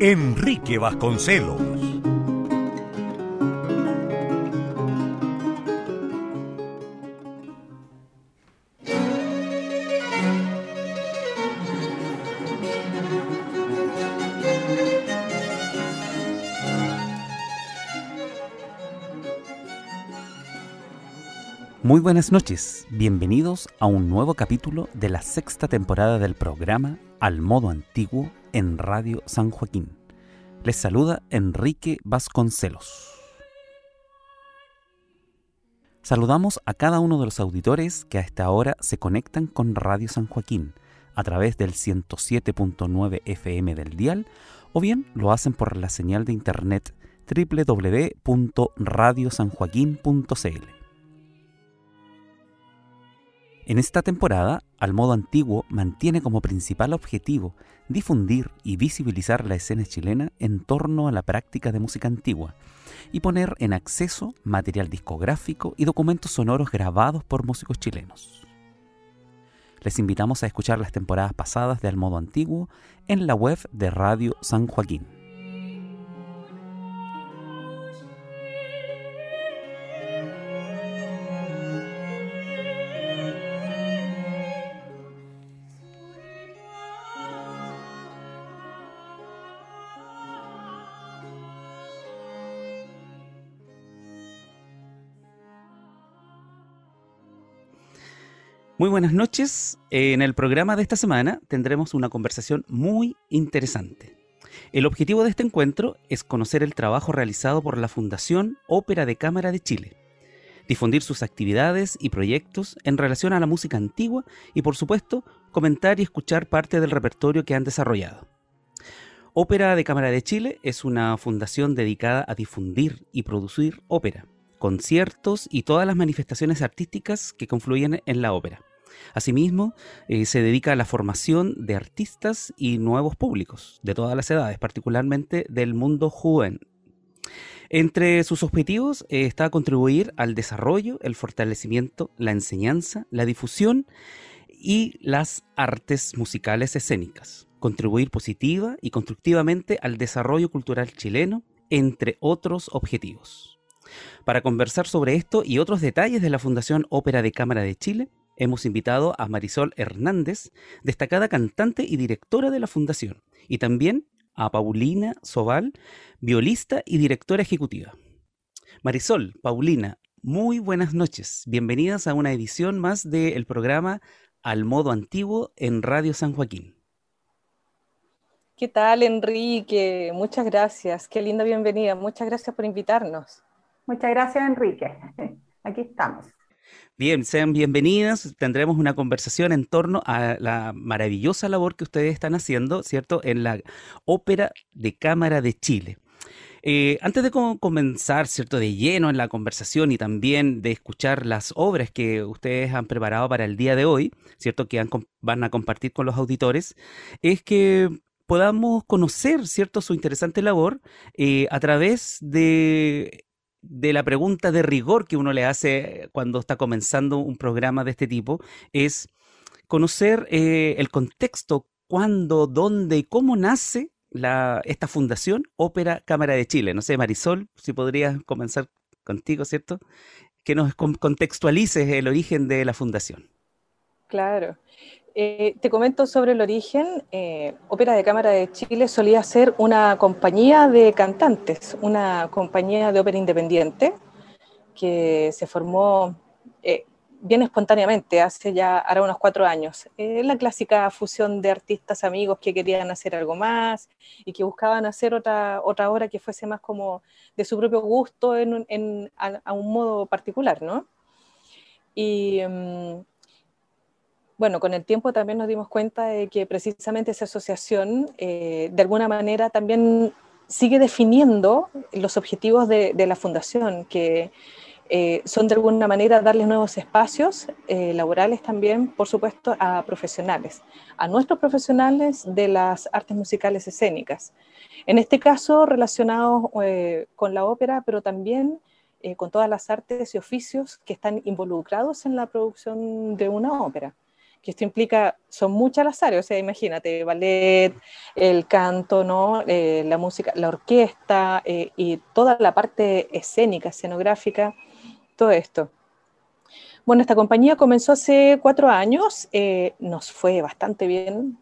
Enrique Vasconcelos. Muy buenas noches, bienvenidos a un nuevo capítulo de la sexta temporada del programa Al Modo Antiguo en Radio San Joaquín. Les saluda Enrique Vasconcelos. Saludamos a cada uno de los auditores que a esta hora se conectan con Radio San Joaquín a través del 107.9 FM del dial o bien lo hacen por la señal de internet www.radiosanjoaquín.cl. En esta temporada, Al Modo Antiguo mantiene como principal objetivo difundir y visibilizar la escena chilena en torno a la práctica de música antigua y poner en acceso material discográfico y documentos sonoros grabados por músicos chilenos. Les invitamos a escuchar las temporadas pasadas de Al Modo Antiguo en la web de Radio San Joaquín. Muy buenas noches. En el programa de esta semana tendremos una conversación muy interesante. El objetivo de este encuentro es conocer el trabajo realizado por la Fundación Ópera de Cámara de Chile, difundir sus actividades y proyectos en relación a la música antigua y por supuesto comentar y escuchar parte del repertorio que han desarrollado. Ópera de Cámara de Chile es una fundación dedicada a difundir y producir ópera conciertos y todas las manifestaciones artísticas que confluyen en la ópera. Asimismo, eh, se dedica a la formación de artistas y nuevos públicos de todas las edades, particularmente del mundo joven. Entre sus objetivos eh, está contribuir al desarrollo, el fortalecimiento, la enseñanza, la difusión y las artes musicales escénicas, contribuir positiva y constructivamente al desarrollo cultural chileno, entre otros objetivos. Para conversar sobre esto y otros detalles de la Fundación Ópera de Cámara de Chile, hemos invitado a Marisol Hernández, destacada cantante y directora de la Fundación, y también a Paulina Sobal, violista y directora ejecutiva. Marisol, Paulina, muy buenas noches. Bienvenidas a una edición más del programa Al Modo Antiguo en Radio San Joaquín. ¿Qué tal, Enrique? Muchas gracias. Qué linda bienvenida. Muchas gracias por invitarnos. Muchas gracias, Enrique. Aquí estamos. Bien, sean bienvenidas. Tendremos una conversación en torno a la maravillosa labor que ustedes están haciendo, ¿cierto?, en la Ópera de Cámara de Chile. Eh, antes de comenzar, ¿cierto?, de lleno en la conversación y también de escuchar las obras que ustedes han preparado para el día de hoy, ¿cierto?, que van a compartir con los auditores, es que podamos conocer, ¿cierto?, su interesante labor eh, a través de de la pregunta de rigor que uno le hace cuando está comenzando un programa de este tipo es conocer eh, el contexto, cuándo, dónde y cómo nace la, esta fundación Ópera Cámara de Chile. No sé, Marisol, si podrías comenzar contigo, ¿cierto? Que nos contextualices el origen de la fundación. Claro. Eh, te comento sobre el origen. Eh, Ópera de Cámara de Chile solía ser una compañía de cantantes, una compañía de ópera independiente que se formó eh, bien espontáneamente, hace ya ahora unos cuatro años. la clásica fusión de artistas amigos que querían hacer algo más y que buscaban hacer otra, otra obra que fuese más como de su propio gusto en, a, un modo particular, ¿no? Y. Mm, bueno, con el tiempo también nos dimos cuenta de que precisamente esa asociación, eh, de alguna manera, también sigue definiendo los objetivos de, la fundación, que eh, son de alguna manera darles nuevos espacios eh, laborales también, por supuesto, a profesionales, a nuestros profesionales de las artes musicales escénicas. En este caso, relacionados eh, con la ópera, pero también con todas las artes y oficios que están involucrados en la producción de una ópera que esto implica, son muchas las áreas, o sea, imagínate, ballet, el canto, ¿no? Eh, la música, la orquesta eh, y toda la parte escénica, escenográfica, todo esto. Bueno, esta compañía comenzó hace cuatro años, eh, nos fue bastante bien,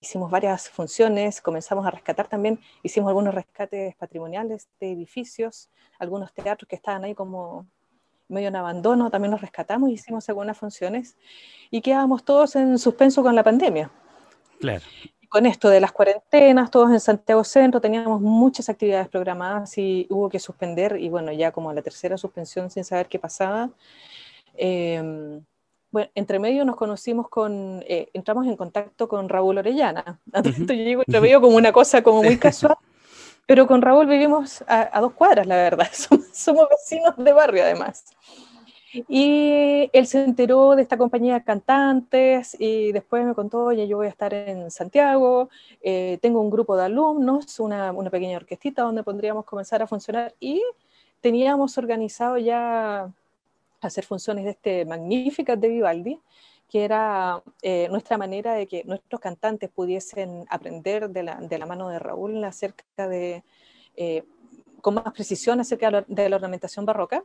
hicimos varias funciones, comenzamos a rescatar también, hicimos algunos rescates patrimoniales de edificios, algunos teatros que estaban ahí como medio en abandono, también nos rescatamos, hicimos algunas funciones y quedábamos todos en suspenso con la pandemia. Claro. con esto de las cuarentenas, todos en Santiago Centro, teníamos muchas actividades programadas y hubo que suspender, y bueno, ya como la tercera suspensión sin saber qué pasaba. Em, bueno, entre medio nos conocimos con, eh, entramos en contacto con Raúl Orellana. Yo digo entre medio como una cosa como muy casual, pero con Raúl vivimos a, dos cuadras, la verdad. Somos, vecinos de barrio, además. Y él se enteró de esta compañía de cantantes y después me contó, oye, yo voy a estar en Santiago, eh, tengo un grupo de alumnos, una, una, pequeña orquestita donde podríamos comenzar a funcionar y teníamos organizado ya hacer funciones de este magníficas de Vivaldi que era eh, nuestra manera de que nuestros cantantes pudiesen aprender de la, de la mano de Raúl acerca de, eh, con más precisión acerca de la ornamentación barroca.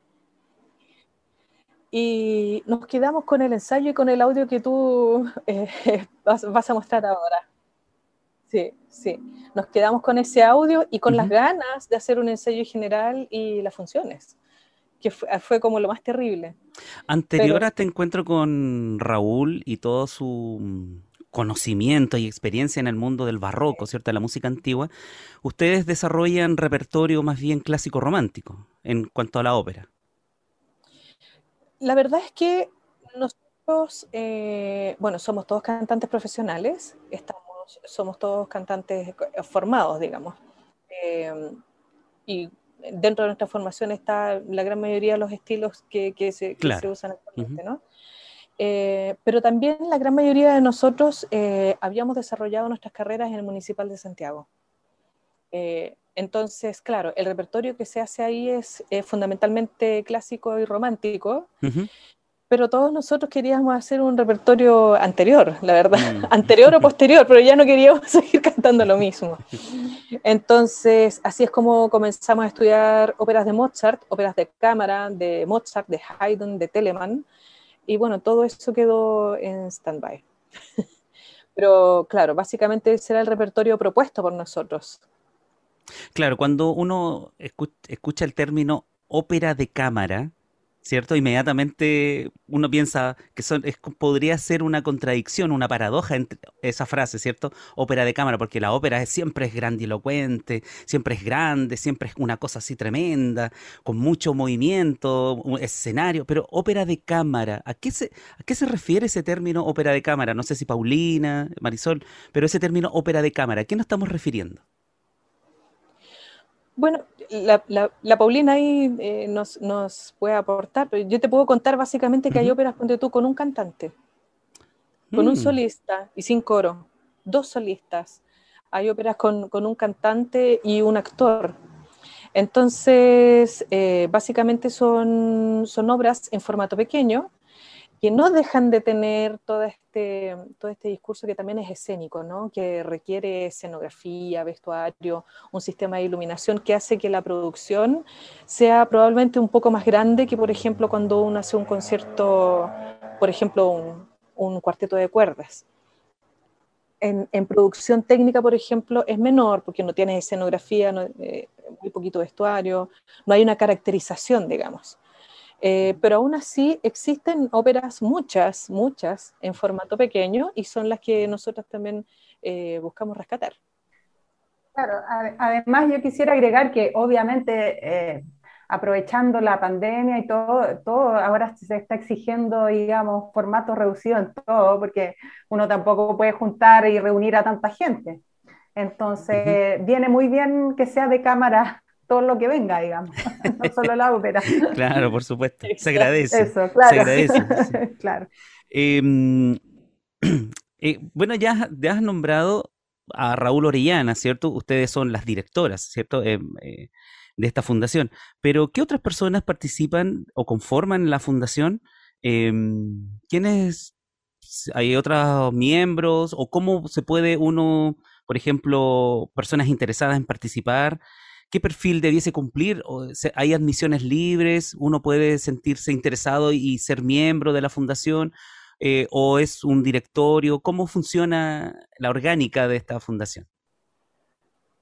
Y nos quedamos con el ensayo y con el audio que tú eh, vas, a mostrar ahora. Sí, sí. Nos quedamos con ese audio y con las ganas de hacer un ensayo general y las funciones que fue, como lo más terrible. Anterior a este encuentro con Raúl y todo su mm, conocimiento y experiencia en el mundo del barroco, ¿cierto? De la música antigua, ustedes desarrollan repertorio más bien clásico romántico en cuanto a la ópera. La verdad es que nosotros, eh, bueno, somos todos cantantes profesionales, estamos, somos todos cantantes formados, digamos. Eh, y dentro de nuestra formación está la gran mayoría de los estilos que, se, usan actualmente, ¿no? Eh, pero también la gran mayoría de nosotros eh, habíamos desarrollado nuestras carreras en el Municipal de Santiago. Eh, entonces, claro, el repertorio que se hace ahí es fundamentalmente clásico y romántico, pero todos nosotros queríamos hacer un repertorio anterior, la verdad, mm. anterior o posterior, pero ya no queríamos seguir cantando lo mismo. Entonces, así es como comenzamos a estudiar óperas de Mozart, óperas de cámara, de Mozart, de Haydn, de Telemann, y bueno, todo eso quedó en stand-by. Pero claro, básicamente ese era el repertorio propuesto por nosotros. Claro, cuando uno escucha el término ópera de cámara, ¿cierto? Inmediatamente uno piensa que son, podría ser una contradicción, una paradoja entre esa frase, ¿cierto? Ópera de cámara, porque la ópera siempre es grandilocuente, siempre es grande, siempre es una cosa así tremenda, con mucho movimiento, escenario, pero ópera de cámara, ¿a qué se, a qué se refiere ese término ópera de cámara? No sé si Paulina, Marisol, pero ese término ópera de cámara, ¿a qué nos estamos refiriendo? Bueno, la, Paulina ahí eh, nos, puede aportar, pero yo te puedo contar básicamente que hay óperas, donde tú, con un cantante, con un mm. solista y sin coro, dos solistas. Hay óperas con, un cantante y un actor. Entonces, eh, básicamente son, son obras en formato pequeño, que no dejan de tener todo este, todo este discurso que también es escénico, ¿no? que requiere escenografía, vestuario, un sistema de iluminación que hace que la producción sea probablemente un poco más grande que, por ejemplo, cuando uno hace un concierto, por ejemplo, un, cuarteto de cuerdas. En, producción técnica, por ejemplo, es menor porque no tiene escenografía, no, eh, muy poquito vestuario, no hay una caracterización, digamos. Eh, pero aún así existen óperas, muchas, muchas, en formato pequeño y son las que nosotros también eh, buscamos rescatar. Claro, además yo quisiera agregar que obviamente eh, aprovechando la pandemia y todo, todo ahora se está exigiendo, digamos, formato reducido en todo, porque uno tampoco puede juntar y reunir a tanta gente. Entonces, viene muy bien que sea de cámara todo lo que venga, digamos, no solo la ópera. claro, por supuesto. Se agradece. Eso, claro. Se agradece. claro. Em, eh, bueno, ya, ya, has nombrado a Raúl Orellana, ¿cierto? Ustedes son las directoras, ¿cierto? Em, eh, de esta fundación. Pero, ¿qué otras personas participan o conforman la fundación? Em, ¿Quiénes? ¿Hay otros miembros? ¿O cómo se puede uno, por ejemplo, personas interesadas en participar? ¿Qué perfil debiese cumplir? ¿Hay admisiones libres? ¿Uno puede sentirse interesado y ser miembro de la fundación? Eh, ¿O es un directorio? ¿Cómo funciona la orgánica de esta fundación?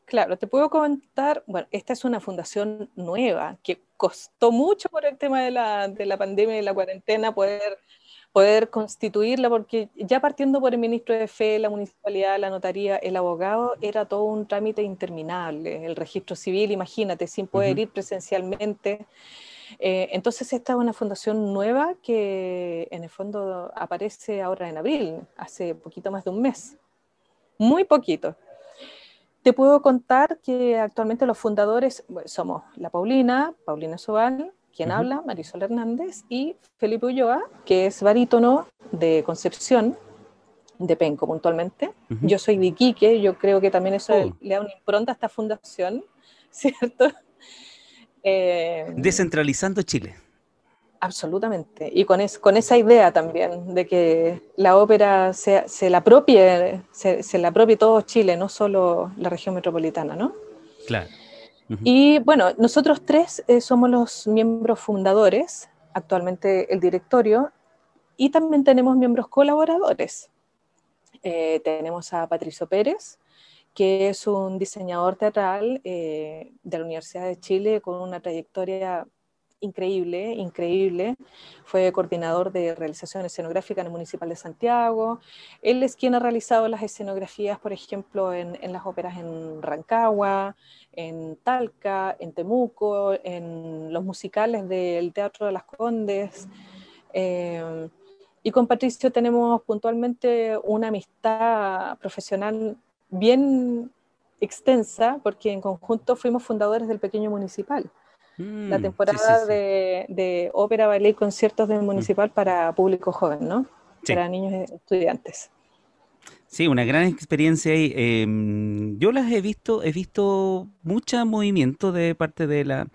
Claro, te puedo comentar, bueno, esta es una fundación nueva que costó mucho por el tema de la, de la pandemia y la cuarentena poder poder constituirla, porque ya partiendo por el ministro de Fe, la municipalidad, la notaría, el abogado, era todo un trámite interminable. El registro civil, imagínate, sin poder ir presencialmente. Eh, entonces esta es una fundación nueva que en el fondo aparece ahora en abril, hace poquito más de un mes. Muy poquito. Te puedo contar que actualmente los fundadores somos la Paulina, Paulina Sobal, quien habla, Marisol Hernández, y Felipe Ulloa, que es barítono de Concepción, de Penco puntualmente. Yo soy de Iquique, yo creo que también eso oh. le da una impronta a esta fundación, ¿cierto? Eh, Descentralizando Chile. Absolutamente. Y con, con esa idea también de que la ópera se, se la apropie, se, se la apropie todo Chile, no solo la región metropolitana, ¿no? Claro. Y bueno, nosotros tres eh, somos los miembros fundadores, actualmente el directorio, y también tenemos miembros colaboradores. Eh, tenemos a Patricio Pérez, que es un diseñador teatral eh, de la Universidad de Chile con una trayectoria increíble, increíble. Fue coordinador de realización escenográfica en el Municipal de Santiago. Él es quien ha realizado las escenografías, por ejemplo, en, las óperas en Rancagua, en Talca, en Temuco, en los musicales del Teatro de las Condes. Eh, y con Patricio tenemos puntualmente una amistad profesional bien extensa, porque en conjunto fuimos fundadores del Pequeño Municipal, la mm, temporada De, ópera, ballet y conciertos del Municipal para público joven, ¿no? Para niños y estudiantes. Sí, una gran experiencia ahí. Em, yo las he visto, he visto mucho movimiento de parte de la,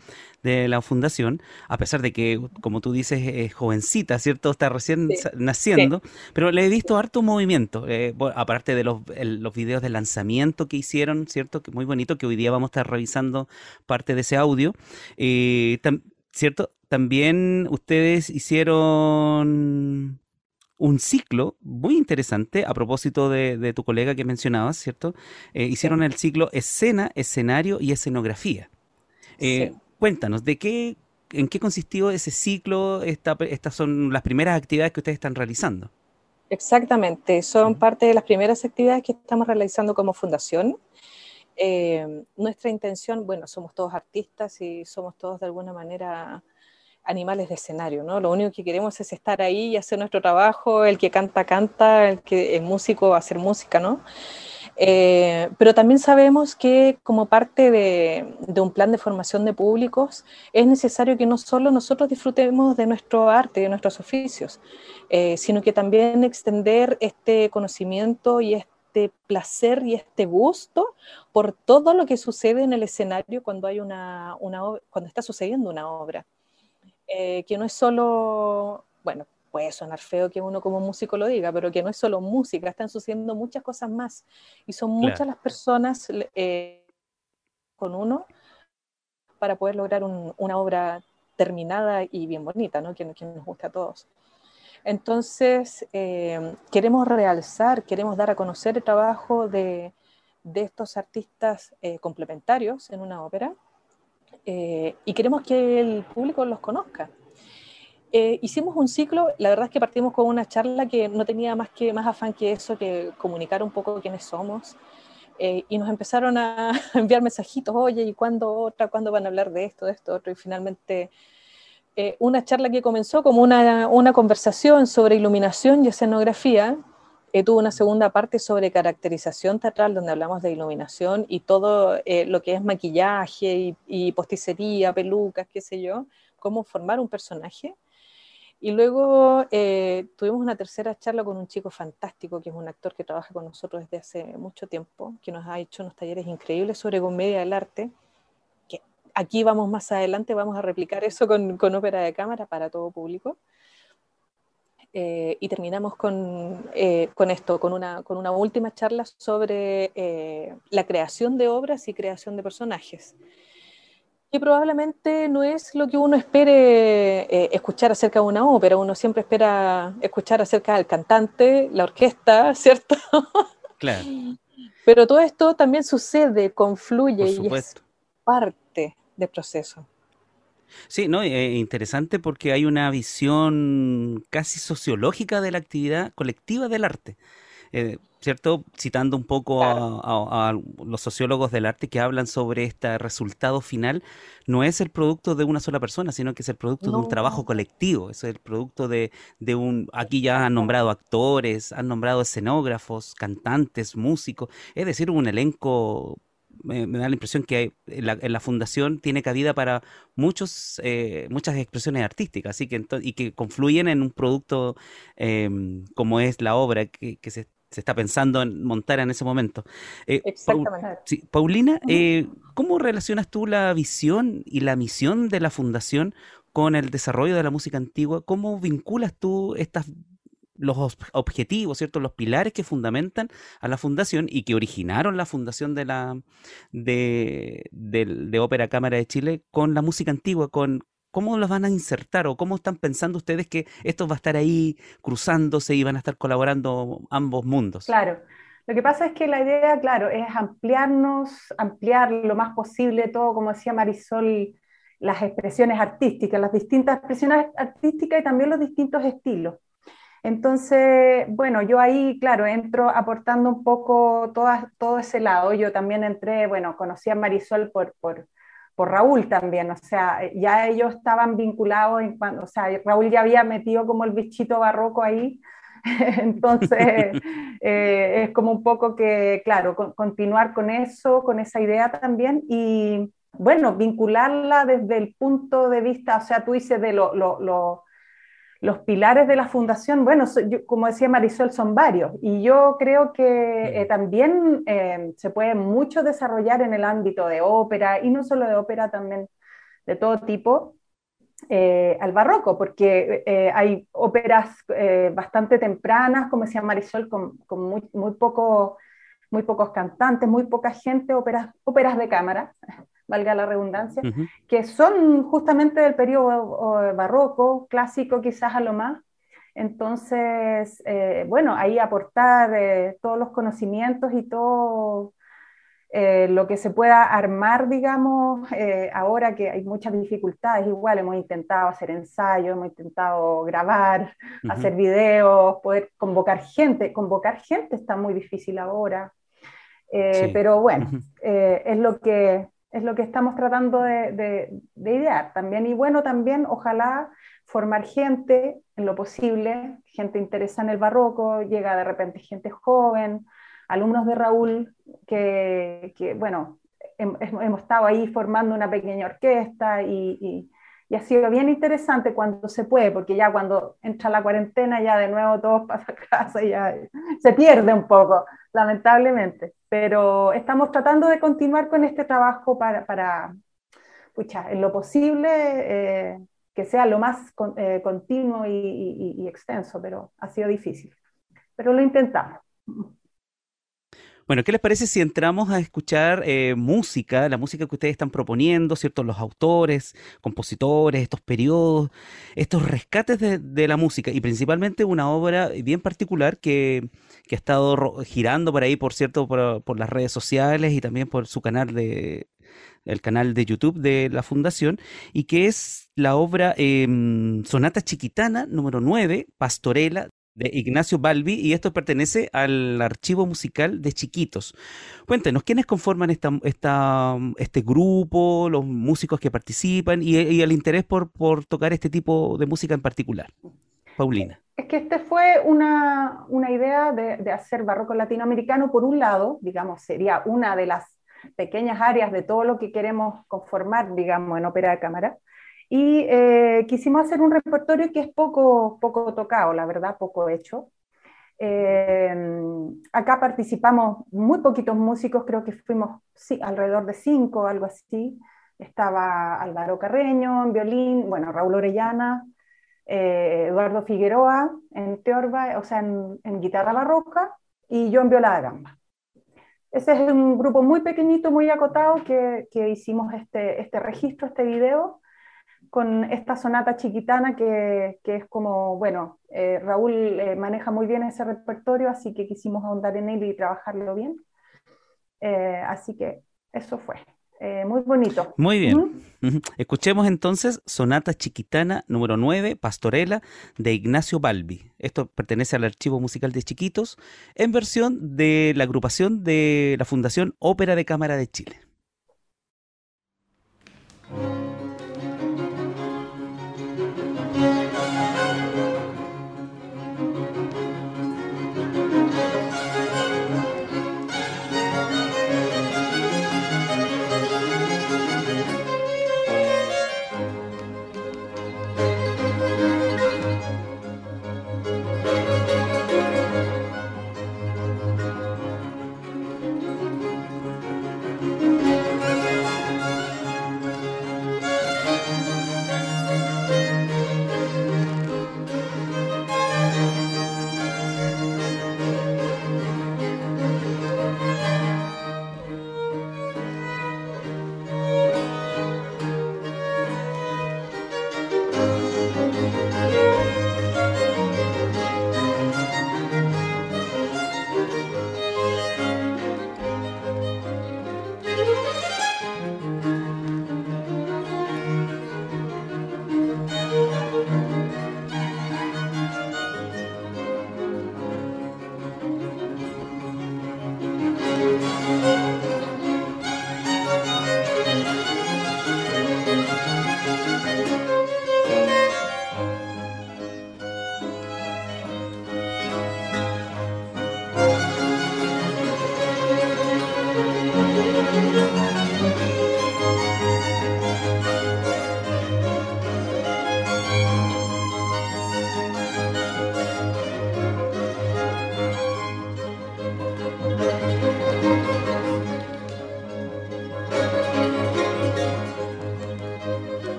de la fundación, a pesar de que, como tú dices, es jovencita, ¿cierto? Está recién naciendo, pero le he visto harto movimiento, eh, aparte de los, los videos de lanzamiento que hicieron, ¿cierto? Que muy bonito, que hoy día vamos a estar revisando parte de ese audio. Eh, ¿Cierto? También ustedes hicieron un ciclo muy interesante a propósito de, tu colega que mencionabas, ¿cierto? Eh, hicieron el ciclo escena, escenario y escenografía. Eh, cuéntanos, ¿de qué, en qué consistió ese ciclo? estas son las primeras actividades que ustedes están realizando. Exactamente, son parte de las primeras actividades que estamos realizando como fundación. Eh, nuestra intención, bueno, somos todos artistas y somos todos de alguna manera animales de escenario, ¿no? Lo único que queremos es estar ahí y hacer nuestro trabajo, el que canta, canta, el que es músico, hacer música, ¿no? Eh, pero también sabemos que como parte de, un plan de formación de públicos es necesario que no solo nosotros disfrutemos de nuestro arte, de nuestros oficios, eh, sino que también extender este conocimiento y este placer y este gusto por todo lo que sucede en el escenario cuando, hay una, una cuando está sucediendo una obra. Eh, que no es solo, bueno, puede sonar feo que uno como músico lo diga, pero que no es solo música, están sucediendo muchas cosas más y son muchas las personas eh, con uno para poder lograr una obra terminada y bien bonita, ¿no? que, nos guste a todos. Entonces, eh, queremos realzar, queremos dar a conocer el trabajo de, de estos artistas complementarios en una ópera eh, y queremos que el público los conozca. Eh, hicimos un ciclo, la verdad es que partimos con una charla que no tenía más, que, más afán que eso, que comunicar un poco quiénes somos. Eh, y nos empezaron a enviar mensajitos, oye, ¿y cuándo otra? ¿Cuándo van a hablar de esto, de esto, otro? Y finalmente una charla que comenzó como una, una conversación sobre iluminación y escenografía, eh, tuvo una segunda parte sobre caracterización teatral, donde hablamos de iluminación y todo eh, lo que es maquillaje y, posticería, pelucas, qué sé yo, cómo formar un personaje. Y luego eh, tuvimos una tercera charla con un chico fantástico, que es un actor que trabaja con nosotros desde hace mucho tiempo, que nos ha hecho unos talleres increíbles sobre comedia del arte. Aquí vamos más adelante, vamos a replicar eso con ópera de cámara para todo público. Eh, y terminamos con, eh, con esto, con una, con una, última charla sobre eh, la creación de obras y creación de personajes. Y probablemente no es lo que uno espere escuchar acerca de una ópera, uno siempre espera escuchar acerca del cantante, la orquesta, ¿cierto? Claro. Pero todo esto también sucede, confluye y es parte del proceso. Sí, no, eh, interesante porque hay una visión casi sociológica de la actividad colectiva del arte. Eh, ¿Cierto? Citando un poco a, los sociólogos del arte que hablan sobre este resultado final, no es el producto de una sola persona, sino que es el producto de un trabajo colectivo, es el producto de, de un, aquí ya han nombrado actores, han nombrado escenógrafos, cantantes, músicos, es decir, un elenco me, da la impresión que en, la, fundación tiene cabida para muchos, eh, muchas expresiones artísticas así que y que confluyen en un producto em, como es la obra que, se, está pensando en montar en ese momento. Eh, Exactamente. Paulina, eh, ¿cómo relacionas tú la visión y la misión de la fundación con el desarrollo de la música antigua? ¿Cómo vinculas tú estas los objetivos, ¿cierto? Los pilares que fundamentan a la fundación y que originaron la fundación de la de, de, Ópera Cámara de Chile con la música antigua, con cómo los van a insertar o cómo están pensando ustedes que esto va a estar ahí cruzándose y van a estar colaborando ambos mundos. Claro. Lo que pasa es que la idea, claro, es ampliarnos, ampliar lo más posible todo, como decía Marisol, las expresiones artísticas, las distintas expresiones artísticas y también los distintos estilos. Entonces, bueno, yo ahí, claro, entro aportando un poco todo ese lado. Yo también entré, bueno, conocí a Marisol por, por, por Raúl también, o sea, ya ellos estaban vinculados, en cuando, o sea, Raúl ya había metido como el bichito barroco ahí, entonces eh, es como un poco que, claro, continuar con eso, con esa idea también y, bueno, vincularla desde el punto de vista, o sea, tú dices de lo, lo, lo los pilares de la fundación, bueno, como decía Marisol, son varios. Y yo creo que eh, también eh, se puede mucho desarrollar en el ámbito de ópera, y no solo de ópera, también de todo tipo, eh, al barroco, porque hay óperas bastante tempranas, como decía Marisol, con, muy, muy, poco, muy pocos cantantes, muy poca gente, óperas, óperas de cámara valga la redundancia, que son justamente del periodo barroco, clásico quizás a lo más. Entonces, eh, bueno, ahí aportar eh, todos los conocimientos y todo eh, lo que se pueda armar, digamos, ahora que hay muchas dificultades, igual hemos intentado hacer ensayos, hemos intentado grabar, hacer videos, poder convocar gente, convocar gente está muy difícil ahora, pero bueno, es lo que es lo que estamos tratando de, idear también. Y bueno, también ojalá formar gente en lo posible, gente interesada en el barroco, llega de repente gente joven, alumnos de Raúl que, bueno, hemos estado ahí formando una pequeña orquesta y, ha sido bien interesante cuando se puede, porque ya cuando entra la cuarentena ya de nuevo todos pasan a casa y ya se pierde un poco, lamentablemente pero estamos tratando de continuar con este trabajo para, para pucha, en lo posible, eh, que sea lo más eh, continuo y, extenso, pero ha sido difícil. Pero lo intentamos. Bueno, ¿qué les parece si entramos a escuchar eh, música, la música que ustedes están proponiendo, ¿cierto? Los autores, compositores, estos periodos, estos rescates de, la música y principalmente una obra bien particular que, ha estado girando por ahí, por cierto, por, las redes sociales y también por su canal de el canal de YouTube de la Fundación, y que es la obra em, Sonata Chiquitana número 9, Pastorela, de Ignacio Balbi y esto pertenece al archivo musical de Chiquitos. Cuéntenos, ¿quiénes conforman esta, este grupo, los músicos que participan y, el interés por, por, tocar este tipo de música en particular? Paulina. Es que este fue una, una idea de, de, hacer barroco latinoamericano, por un lado, digamos, sería una de las pequeñas áreas de todo lo que queremos conformar, digamos, en ópera de cámara. Y eh, quisimos hacer un repertorio que es poco, poco tocado, la verdad, poco hecho. Eh, acá participamos muy poquitos músicos, creo que fuimos sí, alrededor de cinco, algo así. Estaba Álvaro Carreño en violín, bueno, Raúl Orellana, eh, Eduardo Figueroa en teorba, o sea, en, en, guitarra barroca, y yo en viola de gamba. Ese es un grupo muy pequeñito, muy acotado, que, que hicimos este, este registro, este video, con esta sonata chiquitana que, que es como, bueno, eh, Raúl eh, maneja muy bien ese repertorio, así que quisimos ahondar en él y trabajarlo bien. Eh, así que eso fue. Muy bonito. Muy bien. Uh -huh. Escuchemos entonces Sonata Chiquitana número 9, Pastorela, de Ignacio Balbi. Esto pertenece al Archivo Musical de Chiquitos, en versión de la agrupación de la Fundación Ópera de Cámara de Chile.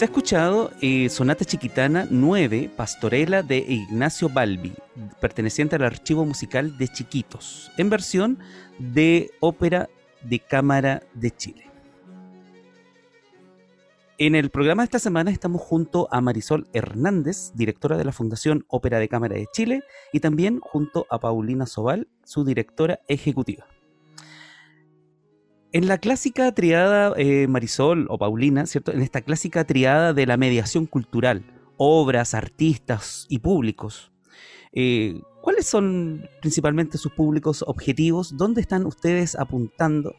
Se ha escuchado eh, Sonata Chiquitana 9, Pastorela de Ignacio Balbi, perteneciente al archivo musical de Chiquitos, en versión de Ópera de Cámara de Chile. En el programa de esta semana estamos junto a Marisol Hernández, directora de la Fundación Ópera de Cámara de Chile, y también junto a Paulina Sobal, su directora ejecutiva. En la clásica triada eh, Marisol o Paulina, ¿cierto? En esta clásica triada de la mediación cultural, obras, artistas y públicos, eh, ¿cuáles son principalmente sus públicos objetivos? ¿Dónde están ustedes apuntando?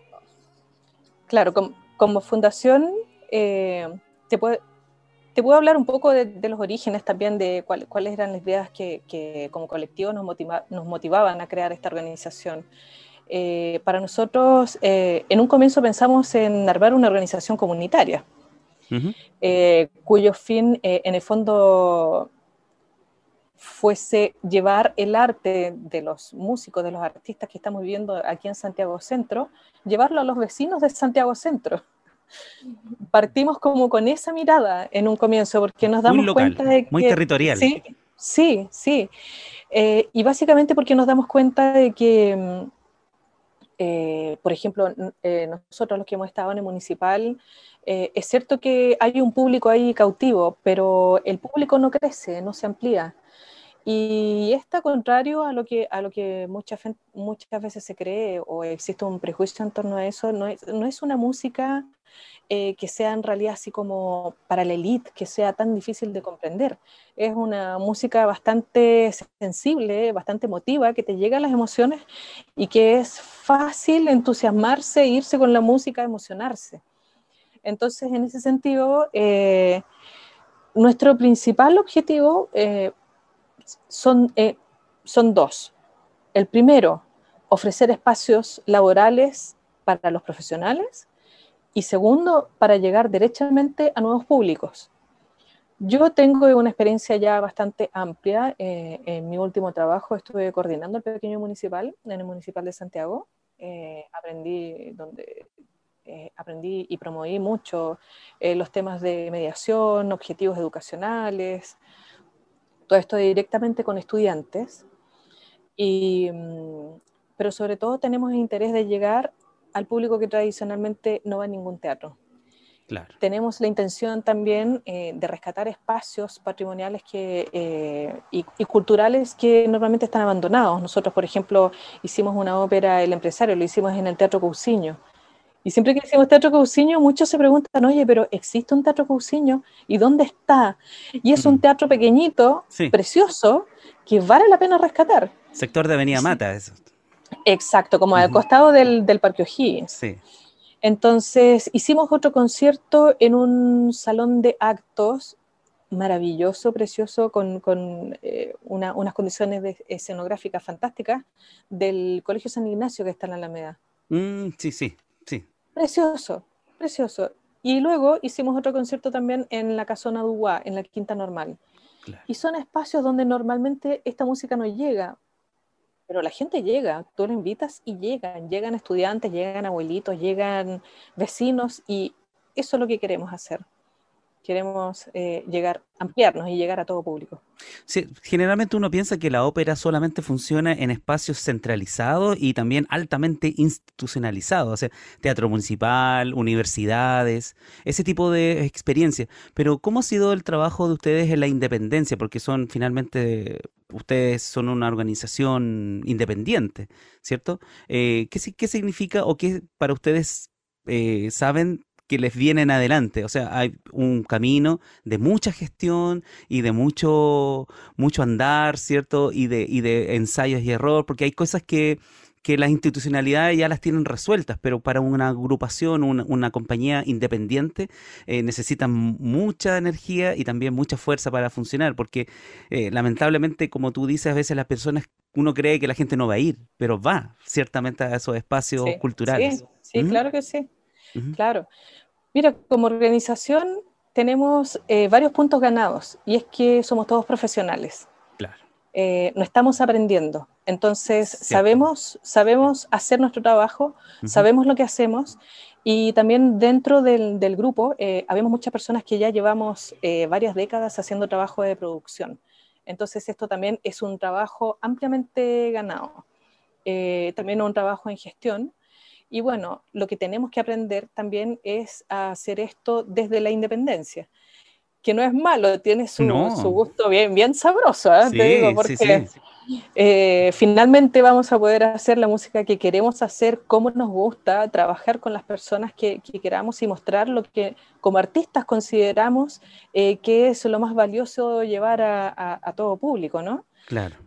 Claro, como fundación eh, te, puedo, hablar un poco de, los orígenes también, de cuáles eran las ideas que, como colectivo nos, nos, motivaban a crear esta organización. Eh, para nosotros, eh, en un comienzo pensamos en armar una organización comunitaria, cuyo fin, en el fondo, fuese llevar el arte de los músicos, de los artistas que estamos viviendo aquí en Santiago Centro, llevarlo a los vecinos de Santiago Centro partimos como con esa mirada en un comienzo, porque nos damos cuenta de que... Muy territorial. Sí, sí, sí. Eh, y básicamente porque nos damos cuenta de que, mm, eh, por ejemplo, eh, nosotros los que hemos estado en el municipal, es cierto que hay un público ahí cautivo, pero el público no crece, no se amplía. Y está contrario a lo que, a lo que muchas, muchas veces se cree o existe un prejuicio en torno a eso. No es, no es una música eh, que sea en realidad así como para la élite, que sea tan difícil de comprender. Es una música bastante sensible, bastante emotiva, que te llega a las emociones y que es fácil entusiasmarse, irse con la música, emocionarse. Entonces, en ese sentido, eh, nuestro principal objetivo eh, son, son dos. El primero, ofrecer espacios laborales para los profesionales y segundo, para llegar derechamente a nuevos públicos. Yo tengo una experiencia ya bastante amplia. Eh, en mi último trabajo estuve coordinando el pequeño municipal, en el municipal de Santiago. Eh, aprendí, donde, eh, aprendí y promoví mucho los temas de mediación, objetivos educacionales, todo esto directamente con estudiantes. Y, mm, pero sobre todo tenemos interés de llegar al público que tradicionalmente no va a ningún teatro. Claro. Tenemos la intención también eh, de rescatar espacios patrimoniales que, eh, y, culturales que normalmente están abandonados. Nosotros, por ejemplo, hicimos una ópera El empresario, lo hicimos en el Teatro Cousiño. Y siempre que decimos Teatro Cousiño, muchos se preguntan, oye, pero ¿existe un Teatro Cousiño? ¿Y dónde está? Y es un teatro pequeñito, precioso, que vale la pena rescatar. Sector de Avenida Mata, eso. Exacto, como al costado del, del Parque O'Higgins. Sí. Entonces hicimos otro concierto en un salón de actos maravilloso, precioso, con, con eh, unas condiciones de, escenográficas fantásticas del Colegio San Ignacio que está en la Alameda. Mm, sí, sí, sí. Precioso, precioso. Y luego hicimos otro concierto también en la Casona Duguá, en la Quinta Normal. Y son espacios donde normalmente esta música no llega, pero la gente llega, tú lo invitas y llegan, llegan estudiantes, llegan abuelitos, llegan vecinos y eso es lo que queremos hacer. Queremos eh, llegar, ampliarnos y llegar a todo público. Sí, generalmente uno piensa que la ópera solamente funciona en espacios centralizados y también altamente institucionalizados, o sea, teatro municipal, universidades, ese tipo de experiencias. Pero ¿cómo ha sido el trabajo de ustedes en la independencia? Porque son finalmente ustedes son una organización independiente, ¿cierto? Eh, ¿qué, ¿qué, significa o qué para ustedes eh, saben que les vienen adelante? O sea, hay un camino de mucha gestión y de mucho, mucho andar, ¿cierto? Y de, y de ensayos y error, porque hay cosas que que las institucionalidades ya las tienen resueltas, pero para una agrupación, una, compañía independiente, eh, necesitan mucha energía y también mucha fuerza para funcionar, porque eh, lamentablemente, como tú dices, a veces las personas, uno cree que la gente no va a ir, pero va ciertamente a esos espacios culturales. Sí, claro que sí, claro. Mira, como organización tenemos eh, varios puntos ganados y es que somos todos profesionales. Claro. no estamos aprendiendo entonces, sabemos, sabemos hacer nuestro trabajo, sabemos lo que hacemos Y también dentro del, del grupo eh, habemos muchas personas que ya llevamos eh, varias décadas haciendo trabajo de producción. Entonces esto también es un trabajo ampliamente ganado. Eh, también un trabajo en gestión. Y bueno, lo que tenemos que aprender también es a hacer esto desde la independencia que no es malo, tiene su, su gusto bien, bien sabroso, ¿eh? te digo, porque eh, finalmente vamos a poder hacer la música que queremos hacer, como nos gusta, trabajar con las personas que, que queramos y mostrar lo que como artistas consideramos eh, que es lo más valioso llevar a, a, todo público, ¿no? Claro.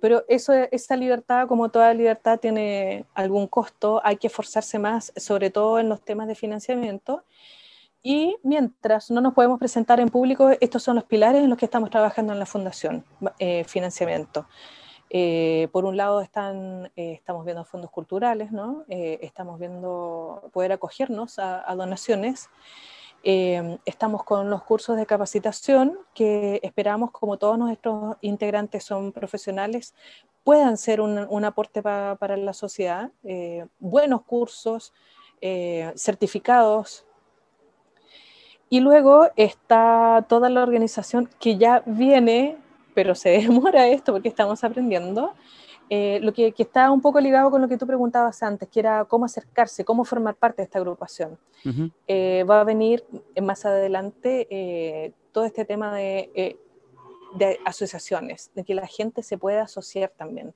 Pero eso, esa libertad, como toda libertad, tiene algún costo, hay que esforzarse más, sobre todo en los temas de financiamiento. Y mientras no nos podemos presentar en público, estos son los pilares en los que estamos trabajando en la Fundación, eh, financiamiento. Eh, por un lado están, eh, estamos viendo fondos culturales, ¿no? estamos viendo poder acogernos a, donaciones. Estamos con los cursos de capacitación que esperamos, como todos nuestros integrantes son profesionales, puedan ser un, aporte para la sociedad. buenos cursos, certificados, y luego está toda la organización que ya viene, pero se demora esto porque estamos aprendiendo, eh, lo que, que, está un poco ligado con lo que tú preguntabas antes, que era cómo acercarse, cómo formar parte de esta agrupación. Eh, va a venir más adelante eh, todo este tema de, de asociaciones, de que la gente se pueda asociar también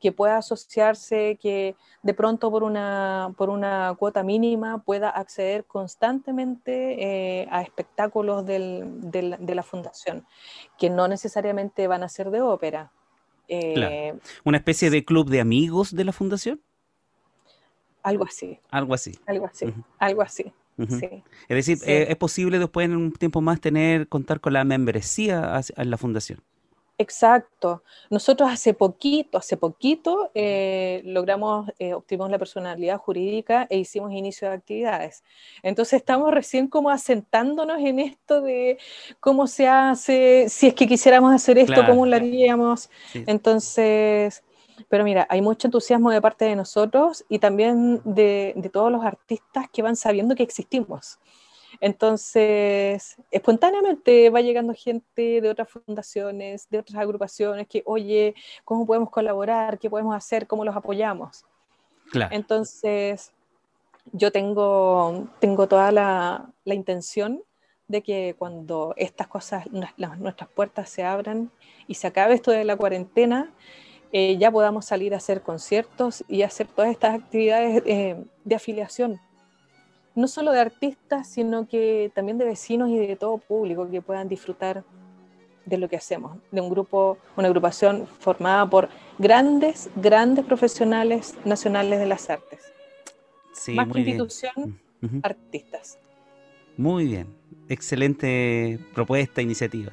que pueda asociarse, que de pronto por una, por una cuota mínima pueda acceder constantemente eh, a espectáculos del, del, de la fundación, que no necesariamente van a ser de ópera. Eh, ¿Una especie de club de amigos de la fundación? Algo así. Algo así. Algo así. Algo así. sí. Es decir, eh, ¿es posible después en un tiempo más tener, contar con la membresía en la fundación? Exacto. Nosotros hace poquito, hace poquito eh, logramos, eh, obtuvimos la personalidad jurídica e hicimos inicio de actividades. Entonces estamos recién como asentándonos en esto de cómo se hace, si es que quisiéramos hacer esto, cómo lo haríamos. Entonces, pero mira, hay mucho entusiasmo de parte de nosotros y también de, de todos los artistas que van sabiendo que existimos. Entonces, espontáneamente va llegando gente de otras fundaciones, de otras agrupaciones, que, oye, ¿cómo podemos colaborar? ¿Qué podemos hacer? ¿Cómo los apoyamos? Claro. Entonces, yo tengo, tengo toda la, la intención de que cuando estas cosas, nuestras puertas se abran y se acabe esto de la cuarentena, eh, ya podamos salir a hacer conciertos y hacer todas estas actividades eh, de afiliación no solo de artistas, sino que también de vecinos y de todo público que puedan disfrutar de lo que hacemos, de un grupo, una agrupación formada por grandes, grandes profesionales nacionales de las artes. Sí, Más que institución, artistas. Muy bien, excelente propuesta, iniciativa.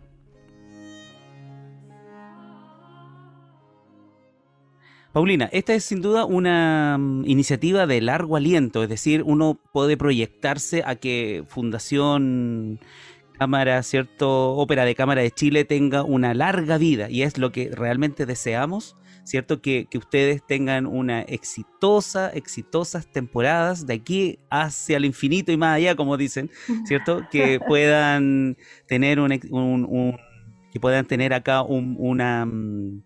Paulina, esta es sin duda una mm, iniciativa de largo aliento, es decir, uno puede proyectarse a que Fundación Cámara, ¿cierto? Ópera de Cámara de Chile tenga una larga vida y es lo que realmente deseamos, ¿cierto? Que, ustedes tengan una exitosa, exitosas temporadas de aquí hacia el infinito y más allá, como dicen, ¿cierto? Que puedan tener un, que puedan tener acá una mm,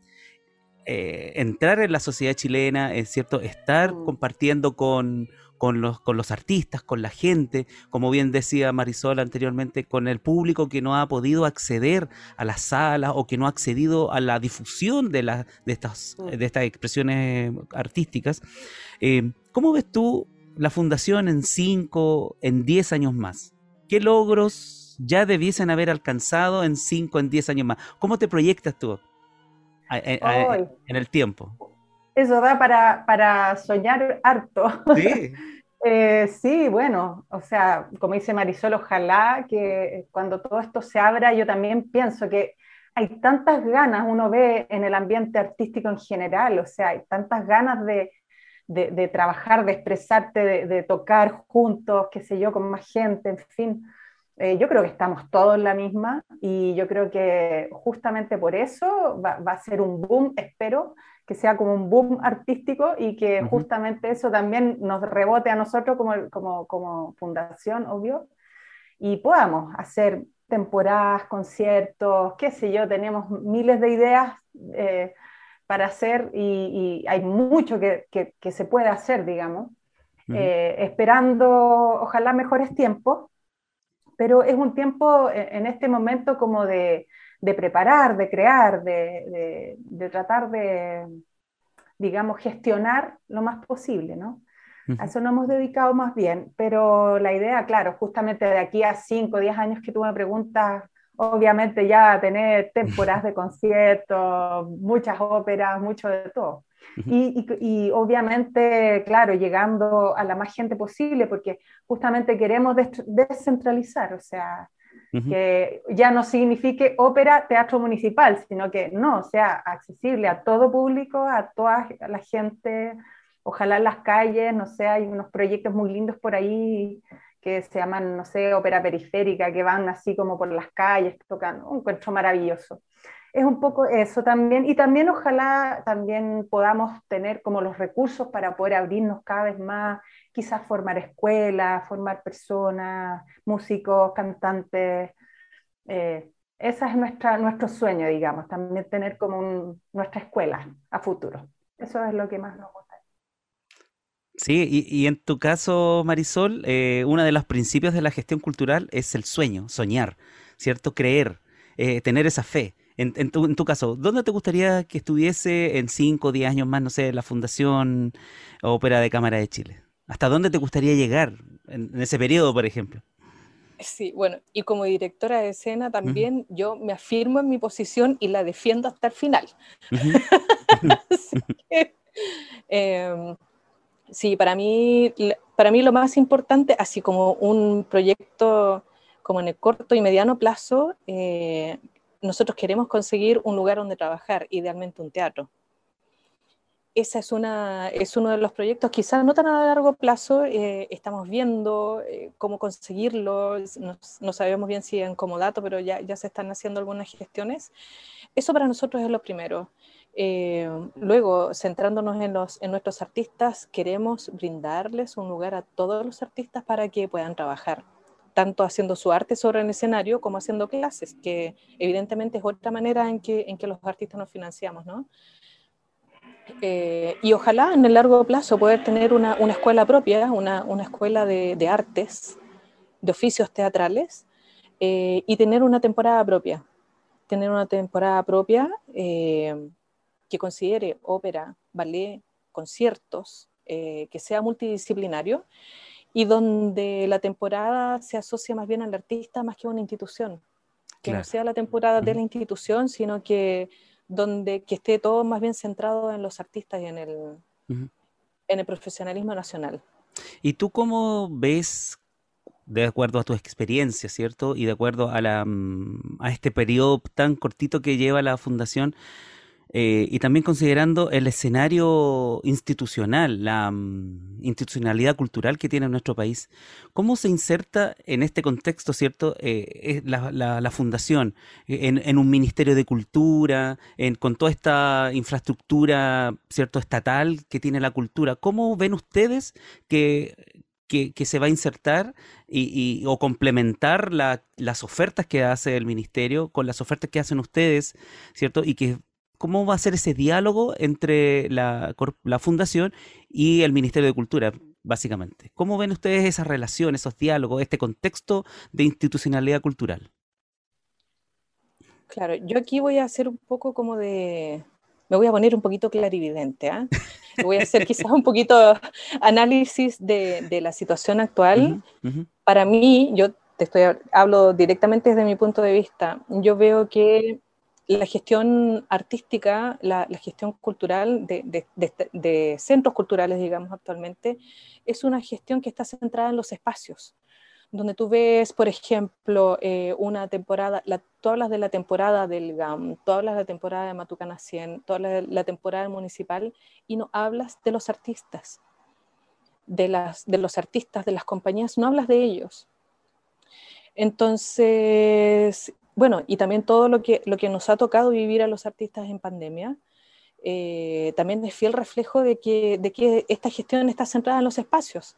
eh, entrar en la sociedad chilena, es cierto, estar mm. compartiendo con, con los, con los artistas, con la gente, como bien decía Marisol anteriormente, con el público que no ha podido acceder a las salas o que no ha accedido a la difusión de, la, de, estas, mm. de estas expresiones artísticas. Eh, ¿Cómo ves tú la fundación en 5, en 10 años más? ¿Qué logros ya debiesen haber alcanzado en 5, en 10 años más? ¿Cómo te proyectas tú en el tiempo? Eso da para, para soñar harto. Sí. Eh, sí, bueno, o sea, como dice Marisol, ojalá que cuando todo esto se abra, yo también pienso que hay tantas ganas, uno ve en el ambiente artístico en general, o sea, hay tantas ganas de, de, trabajar, de expresarte, de, tocar juntos, qué sé yo, con más gente, en fin. Eh, yo creo que estamos todos en la misma y yo creo que justamente por eso va, va a ser un boom, espero, que sea como un boom artístico y que justamente eso también nos rebote a nosotros como, como, como, fundación, obvio, y podamos hacer temporadas, conciertos, qué sé yo, tenemos miles de ideas eh, para hacer y, hay mucho que, que, se puede hacer, digamos, eh, esperando ojalá mejores tiempos, pero es un tiempo e, en este momento como de, de preparar, de crear, de, tratar de, digamos, gestionar lo más posible, ¿no? A eso nos hemos dedicado más bien, pero la idea, claro, justamente de aquí a 5 o 10 años que tú me preguntas, obviamente ya tener temporadas de conciertos, muchas óperas, mucho de todo. Y, y, obviamente, claro, llegando a la más gente posible, porque justamente queremos descentralizar, o sea, que ya no signifique ópera, teatro municipal, sino que no, sea accesible a todo público, a toda la gente, ojalá en las calles, no sé, hay unos proyectos muy lindos por ahí que se llaman, no sé, ópera periférica, que van así como por las calles tocando, un encuentro maravilloso. Es un poco eso también, y también ojalá también podamos tener como los recursos para poder abrirnos cada vez más quizás formar escuelas, formar personas, músicos, cantantes. Eh, ese es nuestro sueño, digamos, también tener como nuestra escuela a futuro. Eso es lo que más nos gusta. Sí, y, en tu caso, Marisol, eh, uno de los principios de la gestión cultural es el sueño, soñar, ¿cierto? Creer, eh, tener esa fe. En, en, tu, en, tu, caso, ¿dónde te gustaría que estuviese en 5 o 10 años más, no sé, la Fundación Ópera de Cámara de Chile? ¿Hasta dónde te gustaría llegar en, ese periodo, por ejemplo? Sí, bueno, y como directora de escena también yo me afirmo en mi posición y la defiendo hasta el final. Em, sí, para mí, para mí lo más importante, así como un proyecto como en el corto y mediano plazo, eh, nosotros queremos conseguir un lugar donde trabajar, idealmente un teatro esa es, una, es uno de los proyectos, quizás no tan a largo plazo, eh, estamos viendo eh, cómo conseguirlo, no, sabemos bien si en Comodato, pero ya, ya se están haciendo algunas gestiones. Eso para nosotros es lo primero. Eh, luego, centrándonos en, los, en nuestros artistas, queremos brindarles un lugar a todos los artistas para que puedan trabajar, tanto haciendo su arte sobre el escenario como haciendo clases, que evidentemente es otra manera en que, en que los artistas nos financiamos, ¿no? Eh, y ojalá en el largo plazo poder tener una, escuela propia, una, escuela de, artes, de oficios teatrales, eh, y tener una temporada propia. Tener una temporada propia eh, que considere ópera, ballet, conciertos, que sea multidisciplinario y donde la temporada se asocia más bien al artista más que a una institución. Que no sea la temporada de la institución, sino que donde que esté todo más bien centrado en los artistas y en el, en el profesionalismo nacional. ¿Y tú cómo ves, de acuerdo a tu experiencia, ¿cierto? Y de acuerdo a, la, mm, a este periodo tan cortito que lleva la fundación, eh, y también considerando el escenario institucional, la mm, institucionalidad cultural que tiene nuestro país, ¿cómo se inserta en este contexto, cierto, eh, la, fundación en, un ministerio de cultura, con toda esta infraestructura, cierto, estatal que tiene la cultura? ¿Cómo ven ustedes que que, se va a insertar y, o complementar las ofertas que hace el ministerio con las ofertas que hacen ustedes, ¿cierto? Y que cómo va a ser ese diálogo entre la, fundación y el Ministerio de Cultura. básicamente. ¿Cómo ven ustedes esas relaciones, esos diálogos, este contexto de institucionalidad cultural? Claro, yo aquí voy a hacer un poco como de, me voy a poner un poquito clarividente, ¿ah? voy a hacer quizás un poquito análisis de, la situación actual. Para mí, yo te estoy hablo directamente desde mi punto de vista, yo veo que la gestión artística, la, gestión cultural de, centros culturales, digamos, actualmente, es una gestión que está centrada en los espacios, donde tú ves, por ejemplo, eh, una temporada, la, tú hablas de la temporada del GAM, tú hablas de la temporada de Matucana 100, tú hablas de la temporada municipal y no hablas de los artistas, de, las, de los artistas, de las compañías, no hablas de ellos. Entonces, bueno, y también todo lo que, lo que nos ha tocado vivir a los artistas en pandemia, eh, también es fiel reflejo de que, de que esta gestión está centrada en los espacios,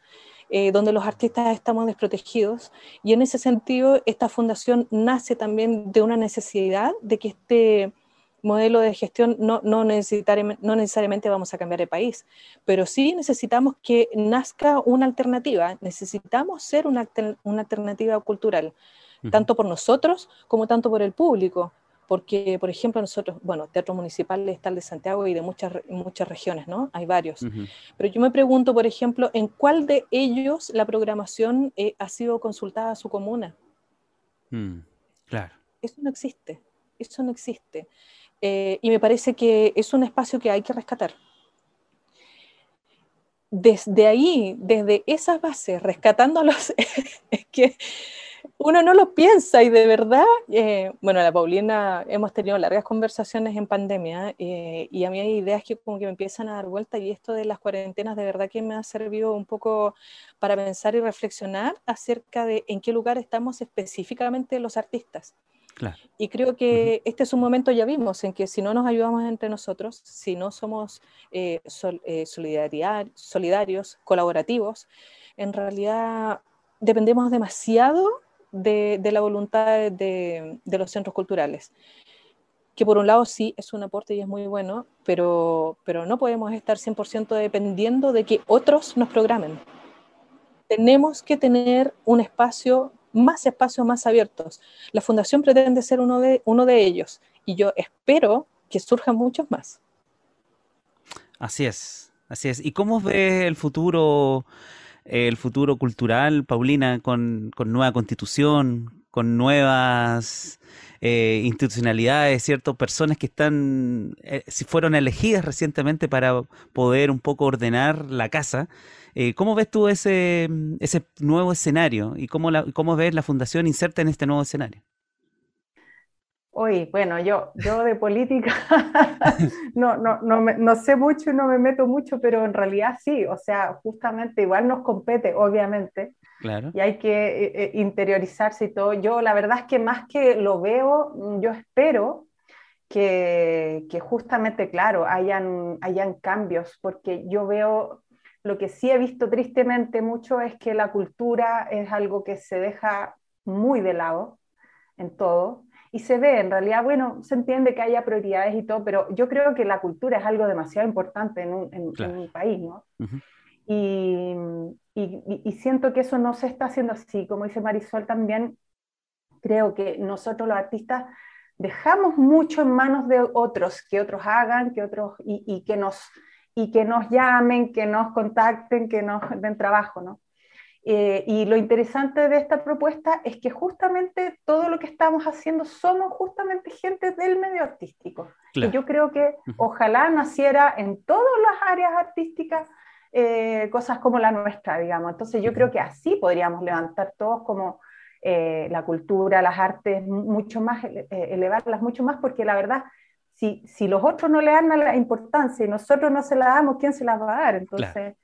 eh, donde los artistas estamos desprotegidos. Y en ese sentido, esta fundación nace también de una necesidad de que este modelo de gestión no, no, necesariamente, no necesariamente vamos a cambiar de país, pero sí necesitamos que nazca una alternativa, necesitamos ser una, una alternativa cultural tanto por nosotros como tanto por el público, porque, por ejemplo, nosotros, bueno, Teatro Municipal está el de Santiago y de muchas, muchas regiones, ¿no? Hay varios. Pero yo me pregunto, por ejemplo, ¿en cuál de ellos la programación eh, ha sido consultada a su comuna? Mm, claro. Eso no existe, eso no existe. Eh, y me parece que es un espacio que hay que rescatar. Desde ahí, desde esas bases, rescatando los... es que uno no lo piensa y de verdad, eh, bueno, la Paulina hemos tenido largas conversaciones en pandemia eh, y a mí hay ideas que como que me empiezan a dar vuelta y esto de las cuarentenas de verdad que me ha servido un poco para pensar y reflexionar acerca de en qué lugar estamos específicamente los artistas. Y creo que este es un momento, ya vimos, en que si no nos ayudamos entre nosotros, si no somos eh, solidarios, colaborativos, en realidad dependemos demasiado de, la voluntad de, los centros culturales. Que por un lado sí es un aporte y es muy bueno, pero, pero no podemos estar 100% dependiendo de que otros nos programen. Tenemos que tener un espacio, más espacios más abiertos. La fundación pretende ser uno de, uno de ellos y yo espero que surjan muchos más. Así es, así es. ¿Y cómo ve el futuro el futuro cultural, Paulina, con, nueva constitución, con nuevas eh, institucionalidades, ¿cierto? Personas que están, eh, si fueron elegidas recientemente para poder un poco ordenar la casa. Eh, ¿Cómo ves tú ese, ese nuevo escenario y cómo, la, cómo ves la fundación inserta en este nuevo escenario? Hoy, bueno, yo, yo de política no, no, no, no, sé mucho y no me meto mucho, pero en realidad sí, o sea, justamente igual nos compete, obviamente, claro. y hay que eh, eh, interiorizarse y todo. Yo la verdad es que más que lo veo, mm, yo espero que, que justamente, claro, hayan, hayan cambios, porque yo veo, lo que sí he visto tristemente mucho es que la cultura es algo que se deja muy de lado en todo y se ve, en realidad, bueno, se entiende que haya prioridades y todo, pero yo creo que la cultura es algo demasiado importante en un, en, país, ¿no? y, y, y, siento que eso no se está haciendo así, como dice Marisol también, creo que nosotros los artistas dejamos mucho en manos de otros, que otros hagan, que otros, y, y que nos y que nos llamen, que nos contacten, que nos den trabajo, ¿no? Eh, y lo interesante de esta propuesta es que justamente todo lo que estamos haciendo somos justamente gente del medio artístico. Y yo creo que ojalá naciera en todas las áreas artísticas eh, cosas como la nuestra, digamos. Entonces yo creo que así podríamos levantar todos como eh, la cultura, las artes, mucho más, elevarlas mucho más, porque la verdad, si, si los otros no le dan la importancia y nosotros no se la damos, ¿quién se la va a dar? Entonces...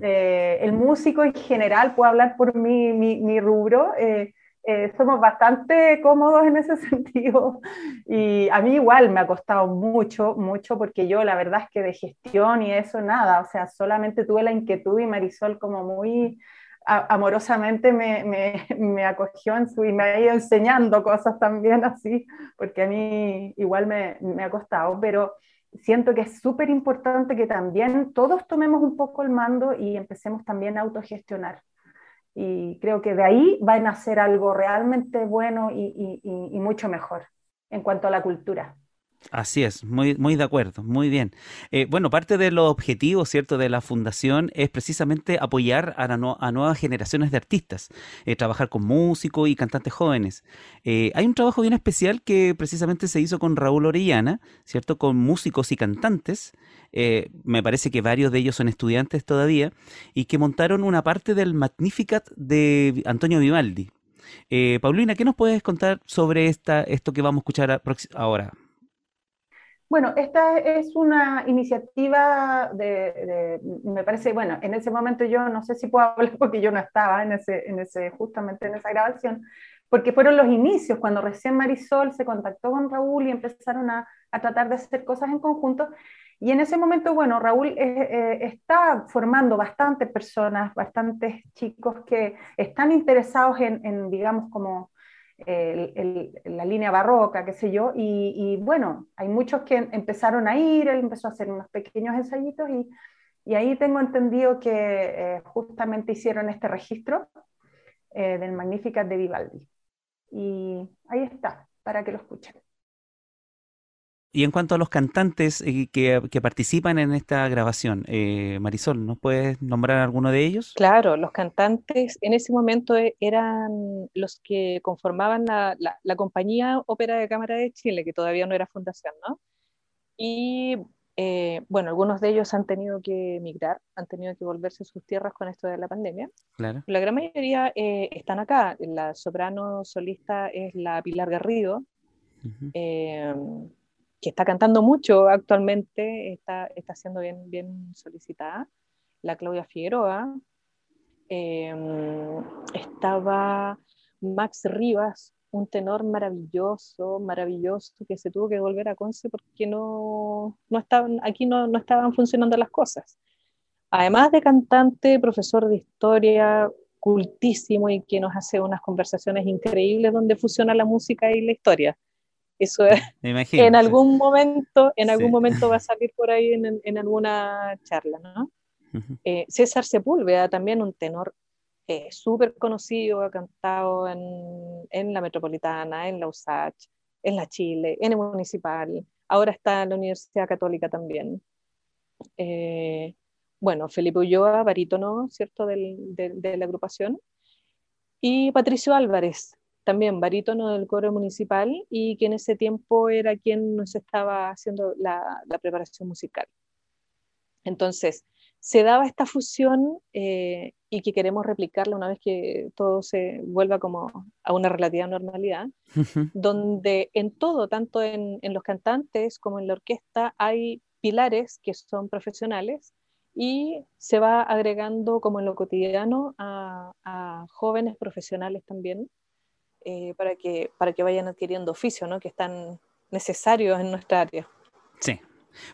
Eh, el músico en general, puedo hablar por mi, mi, rubro, eh, eh, somos bastante cómodos en ese sentido. Y a mí igual me ha costado mucho, mucho, porque yo la verdad es que de gestión y eso nada, o sea, solamente tuve la inquietud y Marisol como muy amorosamente me, me, me, acogió en su, y me ha ido enseñando cosas también así, porque a mí igual me, me ha costado, pero siento que es súper importante que también todos tomemos un poco el mando y empecemos también a autogestionar. Y creo que de ahí va a nacer algo realmente bueno y mucho mejor en cuanto a la cultura. Así es, muy, muy de acuerdo, muy bien. Eh, bueno, parte de los objetivos, ¿cierto?, de la fundación es precisamente apoyar a, nuevas generaciones de artistas, eh, trabajar con músicos y cantantes jóvenes. Eh, hay un trabajo bien especial que precisamente se hizo con Raúl Orellana, ¿cierto?, con músicos y cantantes. me parece que varios de ellos son estudiantes todavía, y que montaron una parte del Magnificat de Antonio Vivaldi. Paulina, ¿qué nos puedes contar sobre esta, esto que vamos a escuchar ahora? Bueno, esta es una iniciativa de, me parece, bueno, en ese momento yo no sé si puedo hablar porque yo no estaba en ese, en ese, justamente en esa grabación, porque fueron los inicios, cuando recién Marisol se contactó con Raúl y empezaron a, a tratar de hacer cosas en conjunto. Y en ese momento, bueno, Raúl eh, eh, está formando bastantes personas, bastantes chicos que están interesados en, en digamos, como la línea barroca, qué sé yo, y, bueno, hay muchos que empezaron a ir, él empezó a hacer unos pequeños ensayitos y, y ahí tengo entendido que eh, justamente hicieron este registro eh, del Magnificat de Vivaldi. Y ahí está, para que lo escuchen. Y en cuanto a los cantantes eh, que, participan en esta grabación, eh, Marisol, ¿nos puedes nombrar alguno de ellos? Claro, los cantantes en ese momento e, eran los que conformaban la, compañía Ópera de Cámara de Chile, que todavía no era fundación, ¿no? Y eh, bueno, algunos de ellos han tenido que emigrar, han tenido que volverse a sus tierras con esto de la pandemia. Claro. La gran mayoría están acá. La soprano solista es la Pilar Garrido que está cantando mucho actualmente, está, está siendo bien, bien solicitada, la Claudia Figueroa. Em, estaba Max Rivas, un tenor maravilloso, maravilloso, que se tuvo que volver a Conce porque no, no estaban, aquí no, no estaban funcionando las cosas. Además de cantante, profesor de historia, cultísimo y que nos hace unas conversaciones increíbles donde fusiona la música y la historia. Eso en algún momento, en algún momento va a salir por ahí en, en alguna charla, ¿no? Eh, César Sepúlveda, también un tenor eh, súper conocido, ha cantado en, en, la Metropolitana, en la USACH, en la Chile, en el Municipal, ahora está en la Universidad Católica también. Eh, bueno, Felipe Ulloa, barítono, ¿cierto?, del, de la agrupación. Y Patricio Álvarez, también barítono del coro municipal y que en ese tiempo era quien nos estaba haciendo la, preparación musical. Entonces, se daba esta fusión eh, y que queremos replicarla una vez que todo se vuelva como a una relativa normalidad, donde en todo, tanto en, los cantantes como en la orquesta, hay pilares que son profesionales y se va agregando como en lo cotidiano a jóvenes profesionales también eh, para, que, para que vayan adquiriendo oficio, ¿no? que están necesarios en nuestra área. Sí.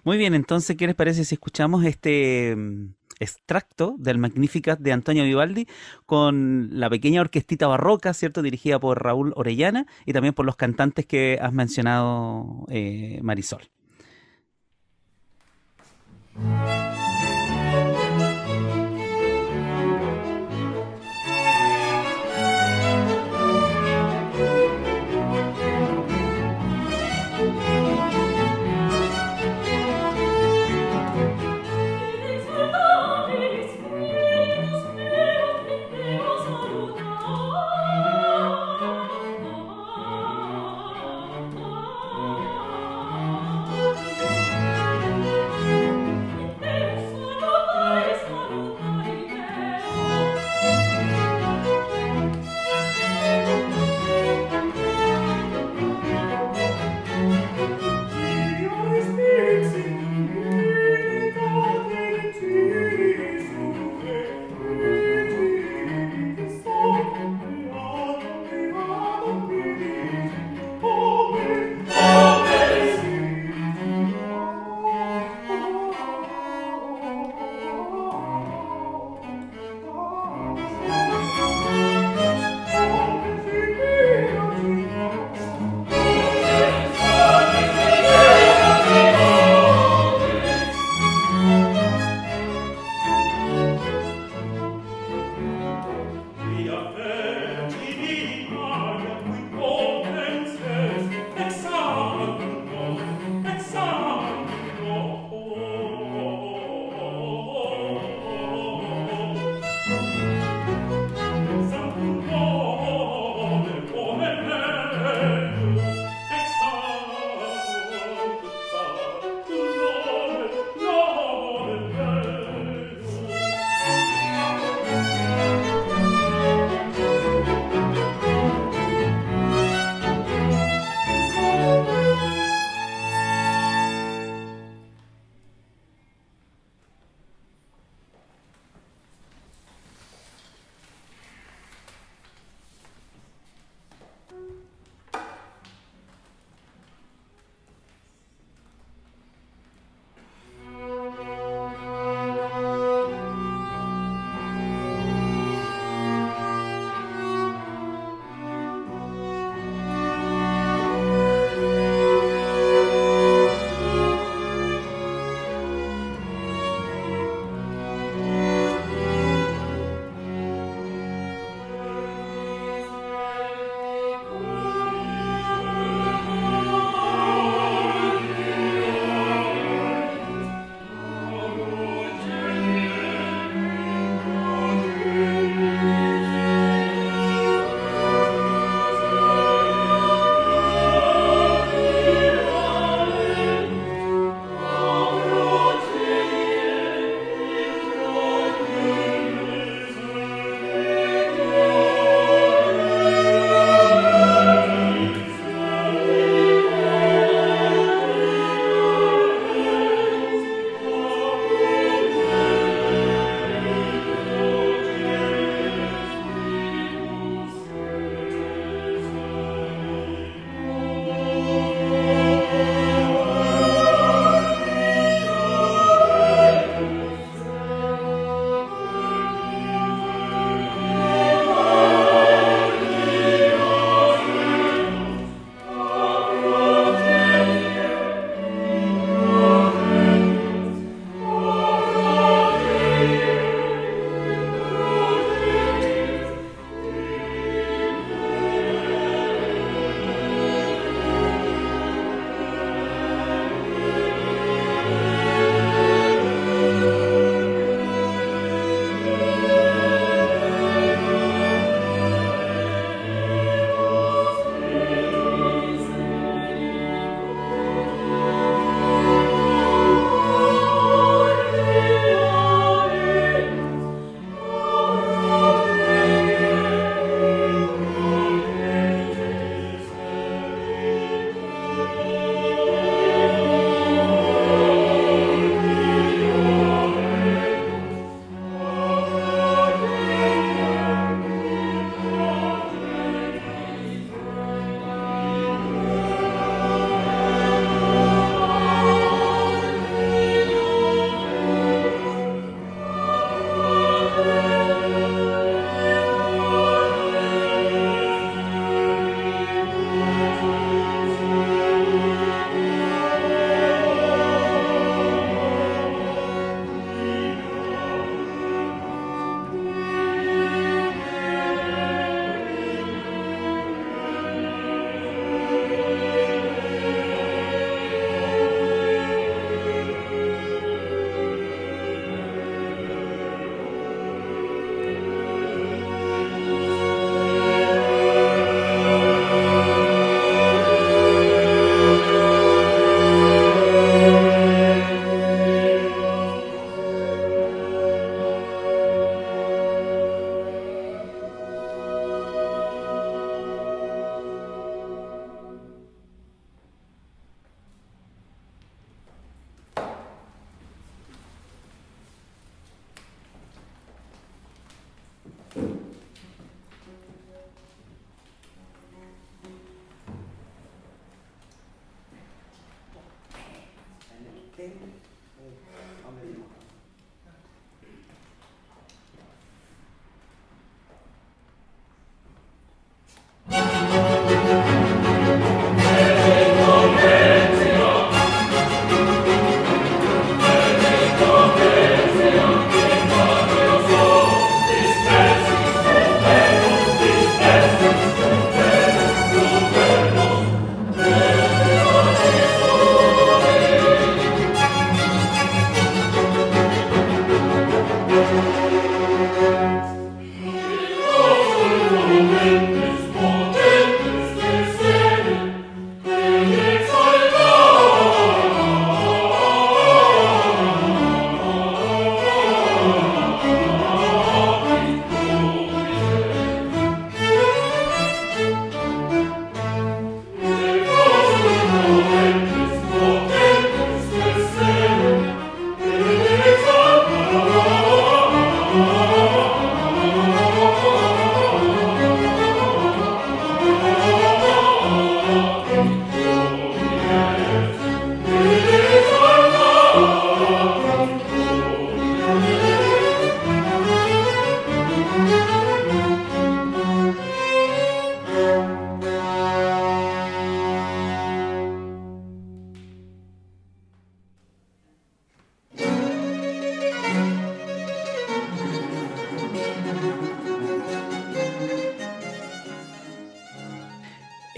Muy bien, entonces, ¿qué les parece si escuchamos este mm, extracto del Magnificat de Antonio Vivaldi con la pequeña orquestita barroca, ¿cierto? Dirigida por Raúl Orellana y también por los cantantes que has mencionado, eh, Marisol.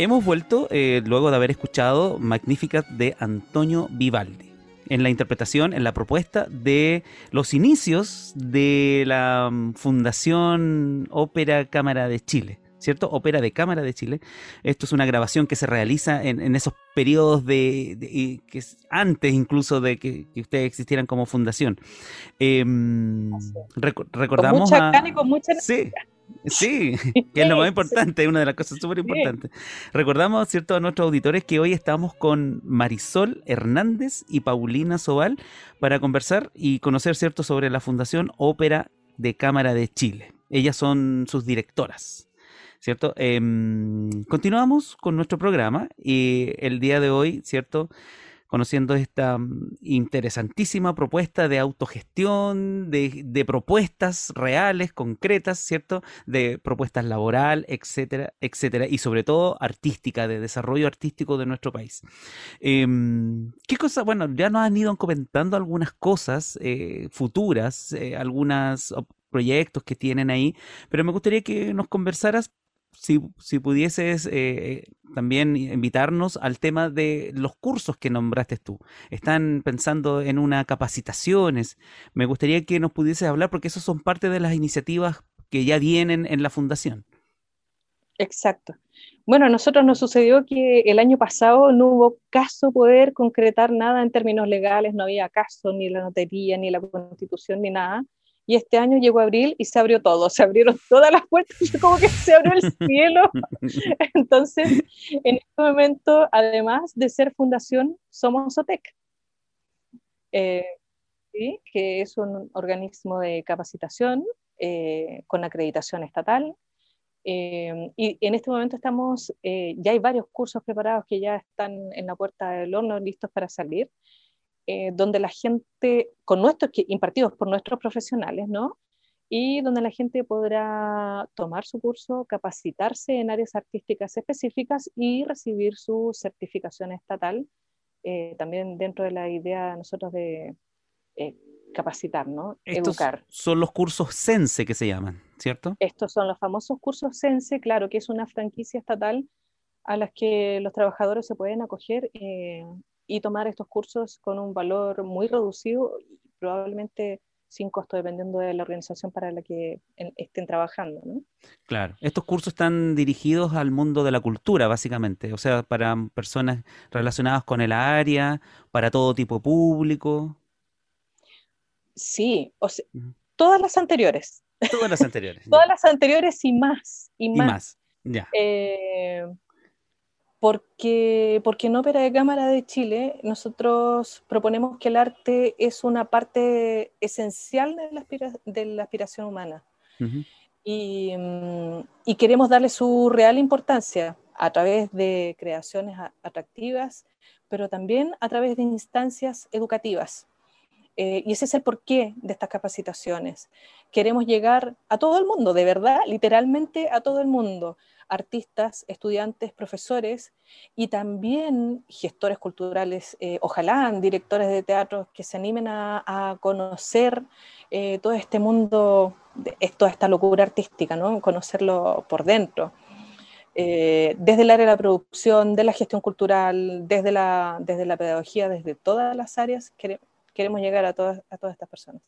Hemos vuelto eh, luego de haber escuchado Magnificat de Antonio Vivaldi en la interpretación, en la propuesta de los inicios de la mm, Fundación Ópera Cámara de Chile. ¿Cierto? Ópera de Cámara de Chile. Esto es una grabación que se realiza en, esos periodos de, que antes incluso de que, ustedes existieran como fundación. Em, recordamos con mucha y con mucha sí, Sí, que es lo más importante, una de las cosas súper importantes. Recordamos, ¿cierto?, a nuestros auditores que hoy estamos con Marisol Hernández y Paulina Sobal para conversar y conocer, ¿cierto?, sobre la Fundación Ópera de Cámara de Chile. Ellas son sus directoras, ¿cierto? Em, continuamos con nuestro programa y el día de hoy, ¿cierto?, conociendo esta mm, interesantísima propuesta de autogestión, de, propuestas reales, concretas, ¿cierto? De propuestas laboral, etcétera, etcétera, y sobre todo artística, de desarrollo artístico de nuestro país. Em, ¿Qué cosas? Bueno, ya nos han ido comentando algunas cosas eh, futuras, eh, algunos proyectos que tienen ahí, pero me gustaría que nos conversaras si, pudieses eh, también invitarnos al tema de los cursos que nombraste tú. Están pensando en una capacitaciones. Me gustaría que nos pudieses hablar porque esos son parte de las iniciativas que ya vienen en la fundación. Exacto. Bueno, a nosotros nos sucedió que el año pasado no hubo caso poder concretar nada en términos legales, no había caso ni la notería, ni la constitución, ni nada y este año llegó abril y se abrió todo, se abrieron todas las puertas, como que se abrió el cielo. Entonces, en este momento, además de ser fundación, somos OTEC, eh, que es un organismo de capacitación eh, con acreditación estatal. Eh, y en este momento estamos, ya hay varios cursos preparados que ya están en la puerta del horno listos para salir. Eh, donde la gente, con nuestros, impartidos por nuestros profesionales, ¿no? Y donde la gente podrá tomar su curso, capacitarse en áreas artísticas específicas y recibir su certificación estatal, eh, también dentro de la idea nosotros de eh, capacitar, ¿no? Estos Educar. Son los cursos Sense que se llaman, ¿cierto? Estos son los famosos cursos Sense, claro, que es una franquicia estatal a las que los trabajadores se pueden acoger y tomar estos cursos con un valor muy reducido y probablemente sin costo, dependiendo de la organización para la que estén trabajando. ¿no? Claro, estos cursos están dirigidos al mundo de la cultura, básicamente, o sea, para personas relacionadas con el área, para todo tipo de público. Sí, o sea, todas las anteriores. Todas las anteriores. todas las anteriores y más. Y más. más. Ya. Eh, porque, porque en Ópera de Cámara de Chile nosotros proponemos que el arte es una parte esencial de la, de la aspiración humana. y, mm, y, queremos darle su real importancia a través de creaciones atractivas, pero también a través de instancias educativas. Eh, y ese es el porqué de estas capacitaciones. Queremos llegar a todo el mundo, de verdad, literalmente a todo el mundo, artistas, estudiantes, profesores y también gestores culturales, eh, ojalá directores de teatro que se animen a, conocer eh, todo este mundo, toda esta locura artística, ¿no? conocerlo por dentro. desde el área de la producción, de la gestión cultural, desde la, desde la pedagogía, desde todas las áreas, queremos llegar a todas, a todas estas personas.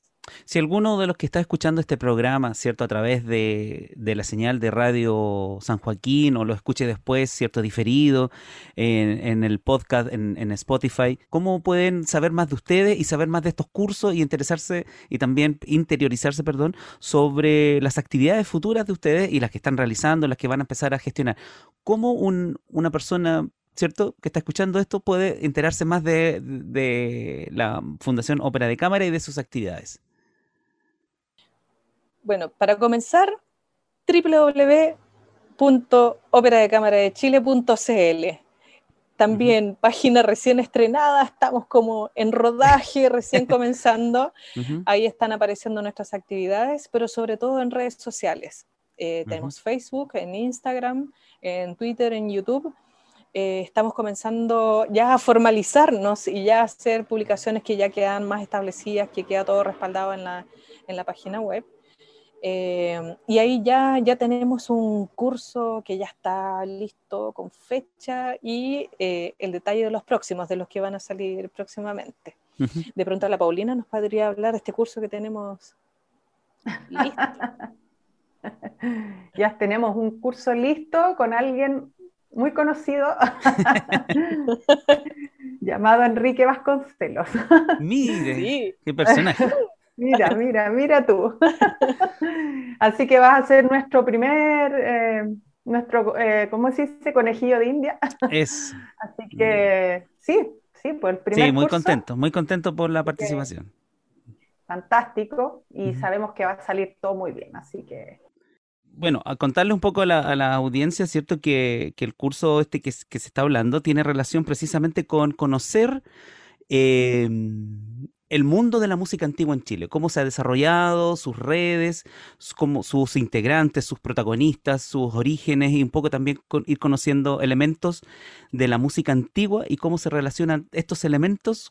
Si alguno de los que está escuchando este programa, ¿cierto? A través de, la señal de Radio San Joaquín o lo escuche después, ¿cierto? Diferido en, el podcast, en, Spotify, ¿cómo pueden saber más de ustedes y saber más de estos cursos y interesarse y también interiorizarse, perdón, sobre las actividades futuras de ustedes y las que están realizando, las que van a empezar a gestionar? ¿Cómo una persona ¿cierto? Que está escuchando esto puede enterarse más de, la Fundación Ópera de Cámara y de sus actividades. Bueno, para comenzar, www.operadecamaradechile.cl. También página recién estrenada, estamos como en rodaje, recién comenzando. Ahí están apareciendo nuestras actividades, pero sobre todo en redes sociales. Eh, tenemos Facebook, en Instagram, en Twitter, en YouTube eh, estamos comenzando ya a formalizarnos y ya a hacer publicaciones que ya quedan más establecidas, que queda todo respaldado en la, en la página web. Eh, y ahí ya, ya tenemos un curso que ya está listo con fecha y eh, el detalle de los próximos, de los que van a salir próximamente. De pronto la Paulina nos podría hablar de este curso que tenemos listo. ya tenemos un curso listo con alguien muy conocido llamado Enrique Vasconcelos. Mire, qué personaje. Mira, mira, mira tú. Así que vas a ser nuestro primer, eh, nuestro, eh, ¿cómo se dice? Conejillo de India. Es. Así que sí, sí, pues el primer Sí, muy contento, muy contento por la participación. Fantástico y sabemos que va a salir todo muy bien, así que bueno, a contarle un poco a la, audiencia, ¿cierto? Que, el curso este que, se está hablando tiene relación precisamente con conocer el mundo de la música antigua en Chile, cómo se ha desarrollado, sus redes, cómo, sus integrantes, sus protagonistas, sus orígenes y un poco también ir conociendo elementos de la música antigua y cómo se relacionan estos elementos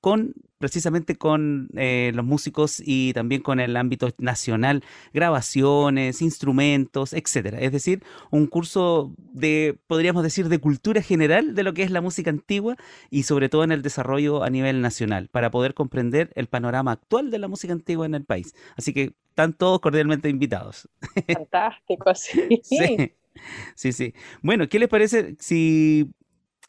con precisamente con eh, los músicos y también con el ámbito nacional, grabaciones, instrumentos, etcétera. Es decir, un curso de, podríamos decir, de cultura general de lo que es la música antigua y sobre todo en el desarrollo a nivel nacional, para poder comprender el panorama actual de la música antigua en el país. Así que están todos cordialmente invitados. Fantástico, sí. Sí, sí. sí. Bueno, ¿qué les parece si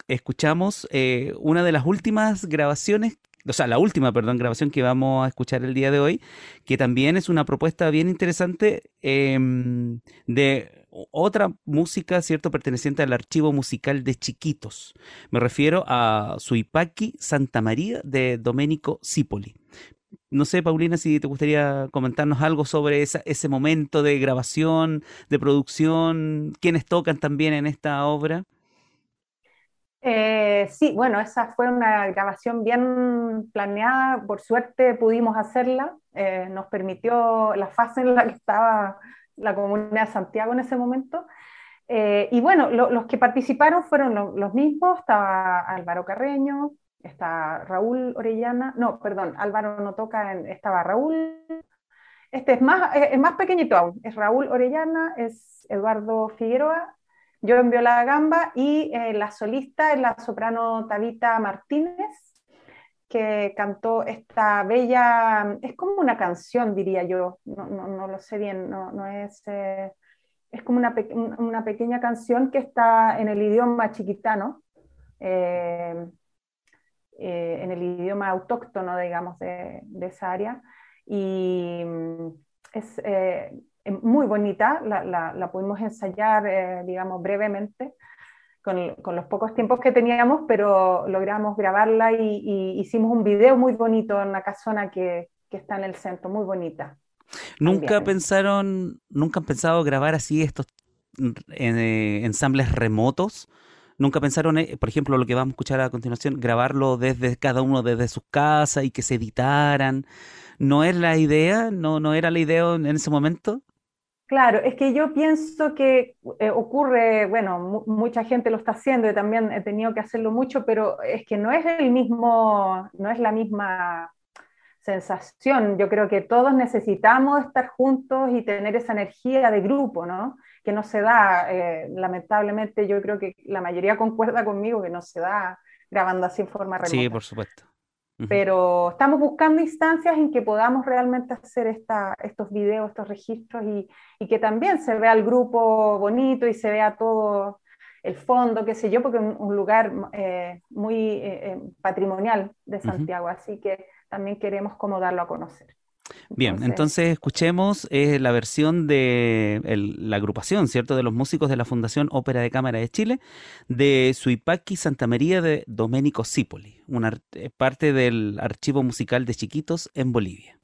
escuchamos eh, una de las últimas grabaciones, o sea, la última, perdón, grabación que vamos a escuchar el día de hoy, que también es una propuesta bien interesante em, de otra música, ¿cierto?, perteneciente al archivo musical de Chiquitos. Me refiero a Suipaki Santa María de Domenico Cipoli. No sé, Paulina, si te gustaría comentarnos algo sobre ese momento de grabación, de producción, quiénes tocan también en esta obra. Eh, sí, bueno, esa fue una grabación bien planeada, por suerte pudimos hacerla, eh, nos permitió la fase en la que estaba la comunidad de Santiago en ese momento. Eh, y bueno, los que participaron fueron los mismos, estaba Álvaro Carreño, está Raúl Orellana, no, perdón, Álvaro no toca, estaba Raúl, este es más, es más pequeñito aún, es Raúl Orellana, es Eduardo Figueroa yo en Viola Gamba y eh, la solista es la soprano Tabita Martínez, que cantó esta bella, es como una canción, diría yo, no, no, lo sé bien, no, no es, eh, es como una, una, pequeña canción que está en el idioma chiquitano, eh, en el idioma autóctono, digamos, de, de esa área. Y mm, es muy bonita, la, la, pudimos ensayar, eh, digamos, brevemente, con, con, los pocos tiempos que teníamos, pero logramos grabarla y, hicimos un video muy bonito en una casona que, que está en el centro, muy bonita. ¿Nunca pensaron, nunca han pensado grabar así estos eh, ensambles remotos? Nunca pensaron, eh, por ejemplo, lo que vamos a escuchar a continuación, grabarlo desde cada uno desde sus casas y que se editaran. ¿No es la idea? ¿No, no era la idea en ese momento? Claro, es que yo pienso que eh, ocurre, bueno, mucha gente lo está haciendo y también he tenido que hacerlo mucho, pero es que no es el mismo, no es la misma sensación. Yo creo que todos necesitamos estar juntos y tener esa energía de grupo, ¿no? que no se da, eh, lamentablemente yo creo que la mayoría concuerda conmigo que no se da grabando así en forma remota. Sí, por supuesto. Pero estamos buscando instancias en que podamos realmente hacer esta, estos videos, estos registros y, y, que también se vea el grupo bonito y se vea todo el fondo, qué sé yo, porque es un, lugar eh, muy eh, patrimonial de Santiago, así que también queremos como darlo a conocer. Bien, entonces escuchemos eh, la versión de la agrupación, ¿cierto?, de los músicos de la Fundación Ópera de Cámara de Chile, de Suipaki Santa María de Domenico Cipoli, una eh, parte del archivo musical de Chiquitos en Bolivia.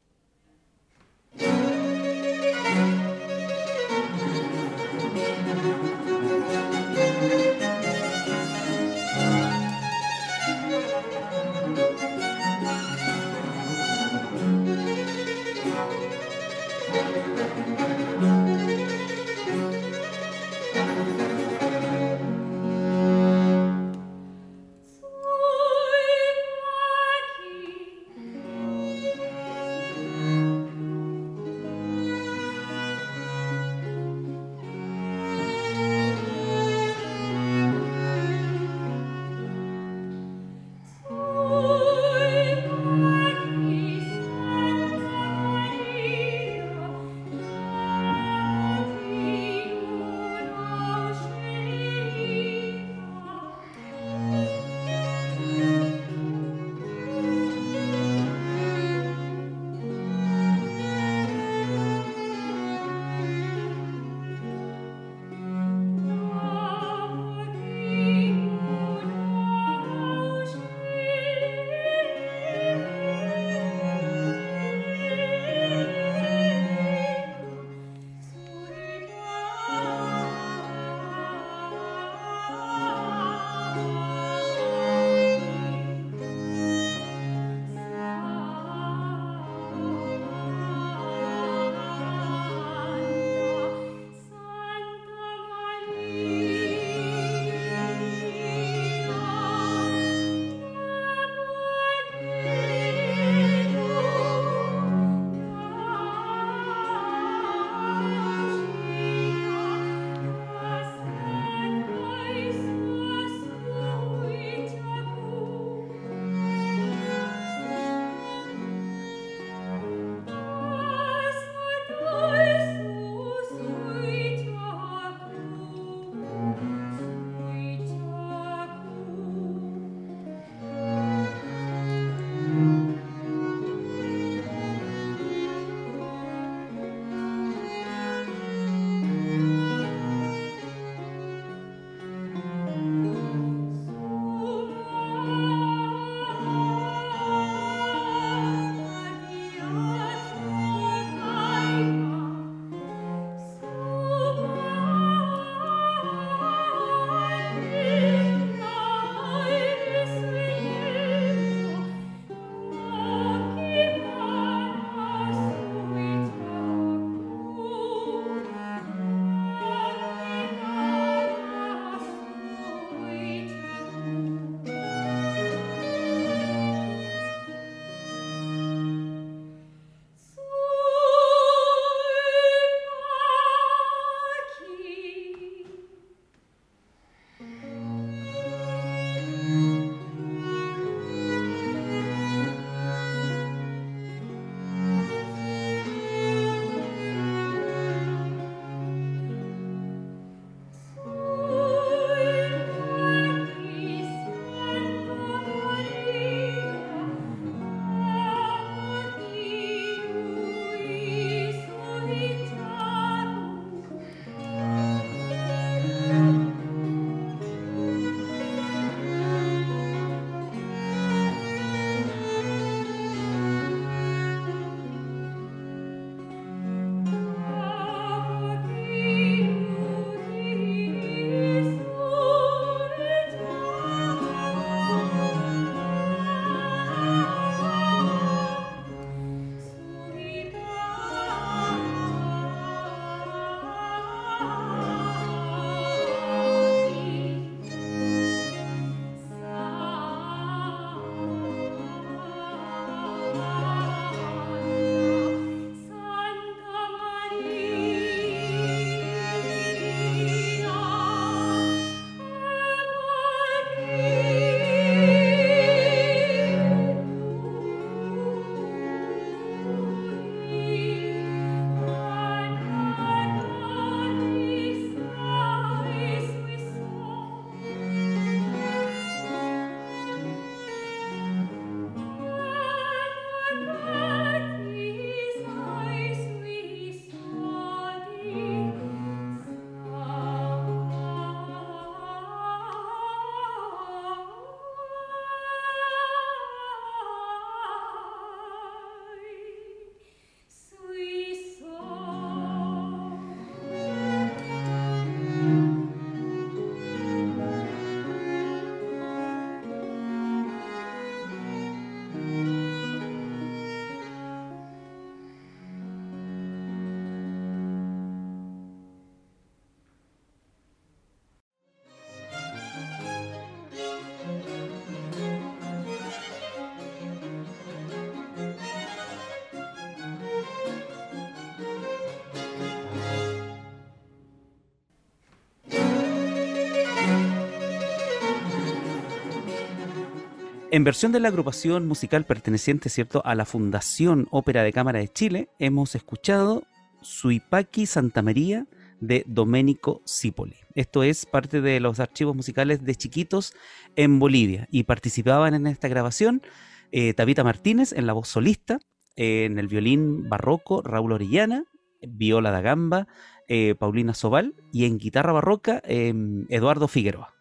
En versión de la agrupación musical perteneciente, ¿cierto?, a la Fundación Ópera de Cámara de Chile, hemos escuchado Suipaki Santa María de Domenico Cipoli. Esto es parte de los archivos musicales de chiquitos en Bolivia y participaban en esta grabación eh, Tabita Martínez en la voz solista, en el violín barroco Raúl Orellana, viola da gamba eh, Paulina Sobal y en guitarra barroca em, Eduardo Figueroa.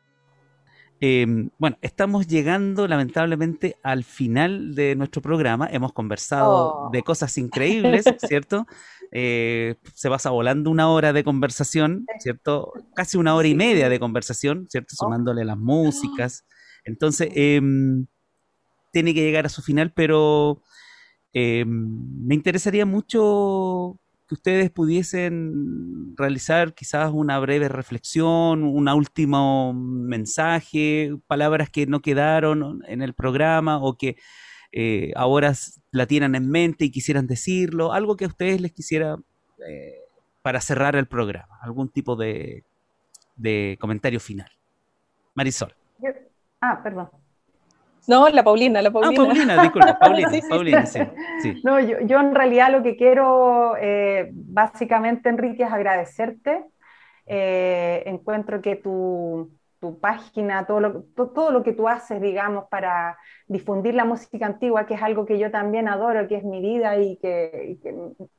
Em, bueno, estamos llegando lamentablemente al final de nuestro programa. Hemos conversado Oh. de cosas increíbles, ¿cierto? Eh, se pasa volando una hora de conversación, ¿cierto? Casi una hora y media de conversación, ¿cierto? Oh. Sumándole las músicas. Entonces, em, tiene que llegar a su final, pero em, me interesaría mucho que ustedes pudiesen realizar quizás una breve reflexión, un último mensaje, palabras que no quedaron en el programa o que eh, ahora la tienen en mente y quisieran decirlo, algo que a ustedes les quisiera eh, para cerrar el programa, algún tipo de, de comentario final. Marisol. Ah, perdón. No, la Paulina, la Ah, Paulina. Paulina, disculpa, Paulina, Sí, sí, Paulina, sí, sí. No, yo, yo en realidad lo que quiero, eh, básicamente, Enrique, es agradecerte. Eh, encuentro que tu, tu página, todo lo, to- todo lo que tú haces, digamos, para difundir la música antigua, que es algo que yo también adoro, que es mi vida y que, y que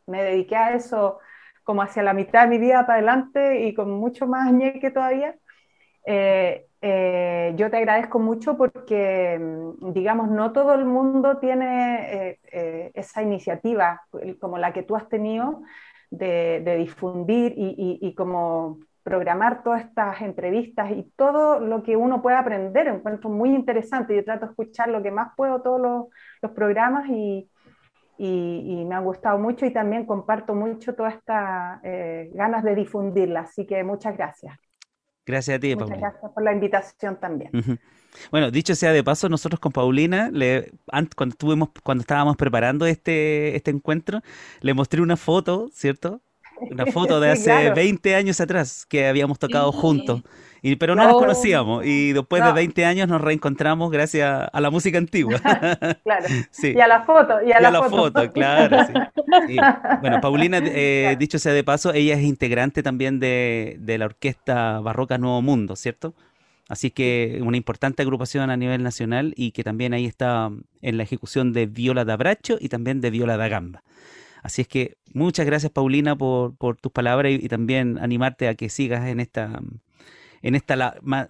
me dediqué a eso como hacia la mitad de mi vida para adelante y con mucho más ñeque todavía. Eh, eh, yo te agradezco mucho porque, mm, digamos, no todo el mundo tiene eh, eh, esa iniciativa como la que tú has tenido de, difundir y, como programar todas estas entrevistas y todo lo que uno puede aprender. Encuentro muy interesante. Yo trato de escuchar lo que más puedo todos los, programas y, me ha gustado mucho y también comparto mucho todas estas ganas de difundirla. Así que muchas gracias. Gracias a ti, Muchas Paulina. gracias por la invitación también. Bueno, dicho sea de paso, nosotros con Paulina, le, cuando, estuvimos, cuando estábamos preparando este, este encuentro, le mostré una foto, ¿cierto? Una foto de Sí, hace claro. 20 años atrás que habíamos tocado Sí. juntos, y, pero no No. nos conocíamos y después de No. 20 años nos reencontramos gracias a la música antigua. Claro. Sí. Y a la foto, y a Y la, a foto, claro, sí. Sí. Bueno, Paulina, eh, Claro. dicho sea de paso, ella es integrante también de, de la Orquesta Barroca Nuevo Mundo, ¿cierto? Así que una importante agrupación a nivel nacional y que también ahí está en la ejecución de Viola da Bracho y también de Viola da Gamba. Así es que muchas gracias Paulina por, por tus palabras y, y también animarte a que sigas en esta, en esta la- ma-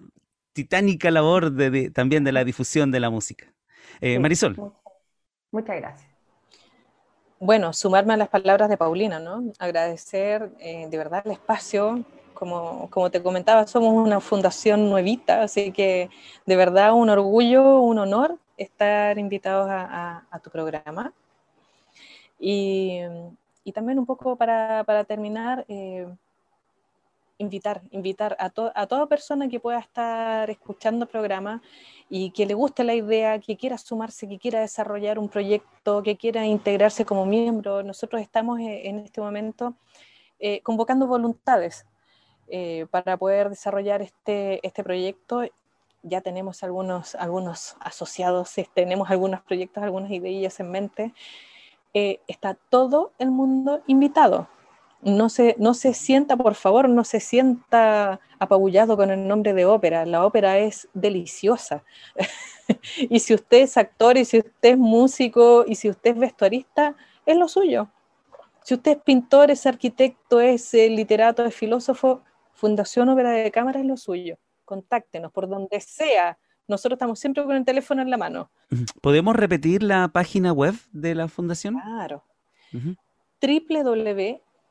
titánica labor de, de- también de la difusión de la música. Eh, Sí, Marisol. Muchas, muchas gracias. Bueno, sumarme a las palabras de Paulina, ¿no? Agradecer eh, de verdad el espacio. Como, como te comentaba, somos una fundación nuevita, así que de verdad un orgullo, un honor estar invitados a, a- a tu programa. Y, y también un poco para, para terminar, eh, invitar, invitar a, to- a toda persona que pueda estar escuchando el programa y que le guste la idea, que quiera sumarse, que quiera desarrollar un proyecto, que quiera integrarse como miembro. Nosotros estamos eh, en este momento eh, convocando voluntades eh, para poder desarrollar este, este proyecto. Ya tenemos algunos, asociados, tenemos algunos proyectos, algunas ideas en mente. Está todo el mundo invitado. No se, no se sienta, por favor, no se sienta apabullado con el nombre de ópera. La ópera es deliciosa. y si usted es actor, y si usted es músico, y si usted es vestuarista, es lo suyo. Si usted es pintor, es arquitecto, es eh, literato, es filósofo, Fundación Ópera de Cámara es lo suyo. Contáctenos por donde sea. Nosotros estamos siempre con el teléfono en la mano. ¿Podemos repetir la página web de la fundación? Claro.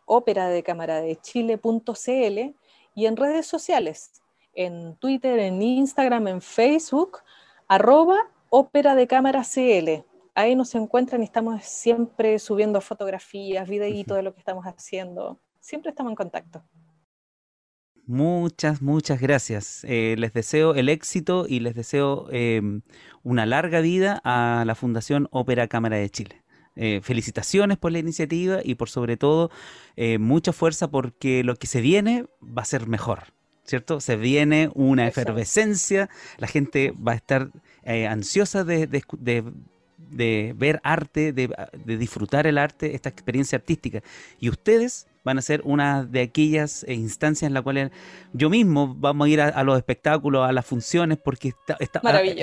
Ujú. www.operadecameradechile.cl y en redes sociales, en Twitter, en Instagram, en Facebook, arroba Ópera de Cámara CL. Ahí nos encuentran y estamos siempre subiendo fotografías, videitos de lo que estamos haciendo. Siempre estamos en contacto. Muchas, muchas gracias. Eh, les deseo el éxito y les deseo eh, una larga vida a la Fundación Ópera Cámara de Chile. Eh, felicitaciones por la iniciativa y por sobre todo eh, mucha fuerza porque lo que se viene va a ser mejor. ¿cierto? Se viene una efervescencia, la gente va a estar eh, ansiosa de, ver arte, de, disfrutar el arte, esta experiencia artística. Y ustedes van a ser una de aquellas eh, instancias en las cuales yo mismo vamos a ir a, los espectáculos, a las funciones, porque está,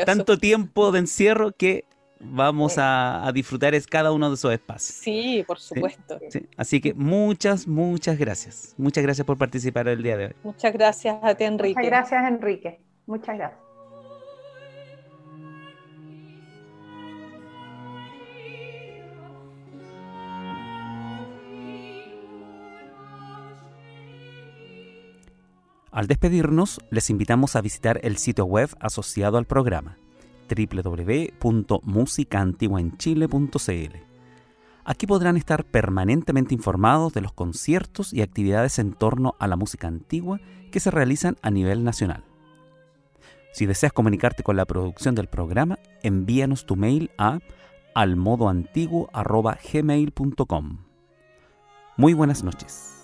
tanto tiempo de encierro que vamos a, disfrutar es cada uno de esos espacios. Sí, por supuesto. Así que muchas, muchas gracias. Muchas gracias por participar el día de hoy. Muchas gracias a ti, Enrique. Muchas gracias, Enrique. Muchas gracias. Al despedirnos, les invitamos a visitar el sitio web asociado al programa www.musicaantiguaenchile.cl. Aquí podrán estar permanentemente informados de los conciertos y actividades en torno a la música antigua que se realizan a nivel nacional. Si deseas comunicarte con la producción del programa, envíanos tu mail a almodoantiguo.gmail.com. Muy buenas noches.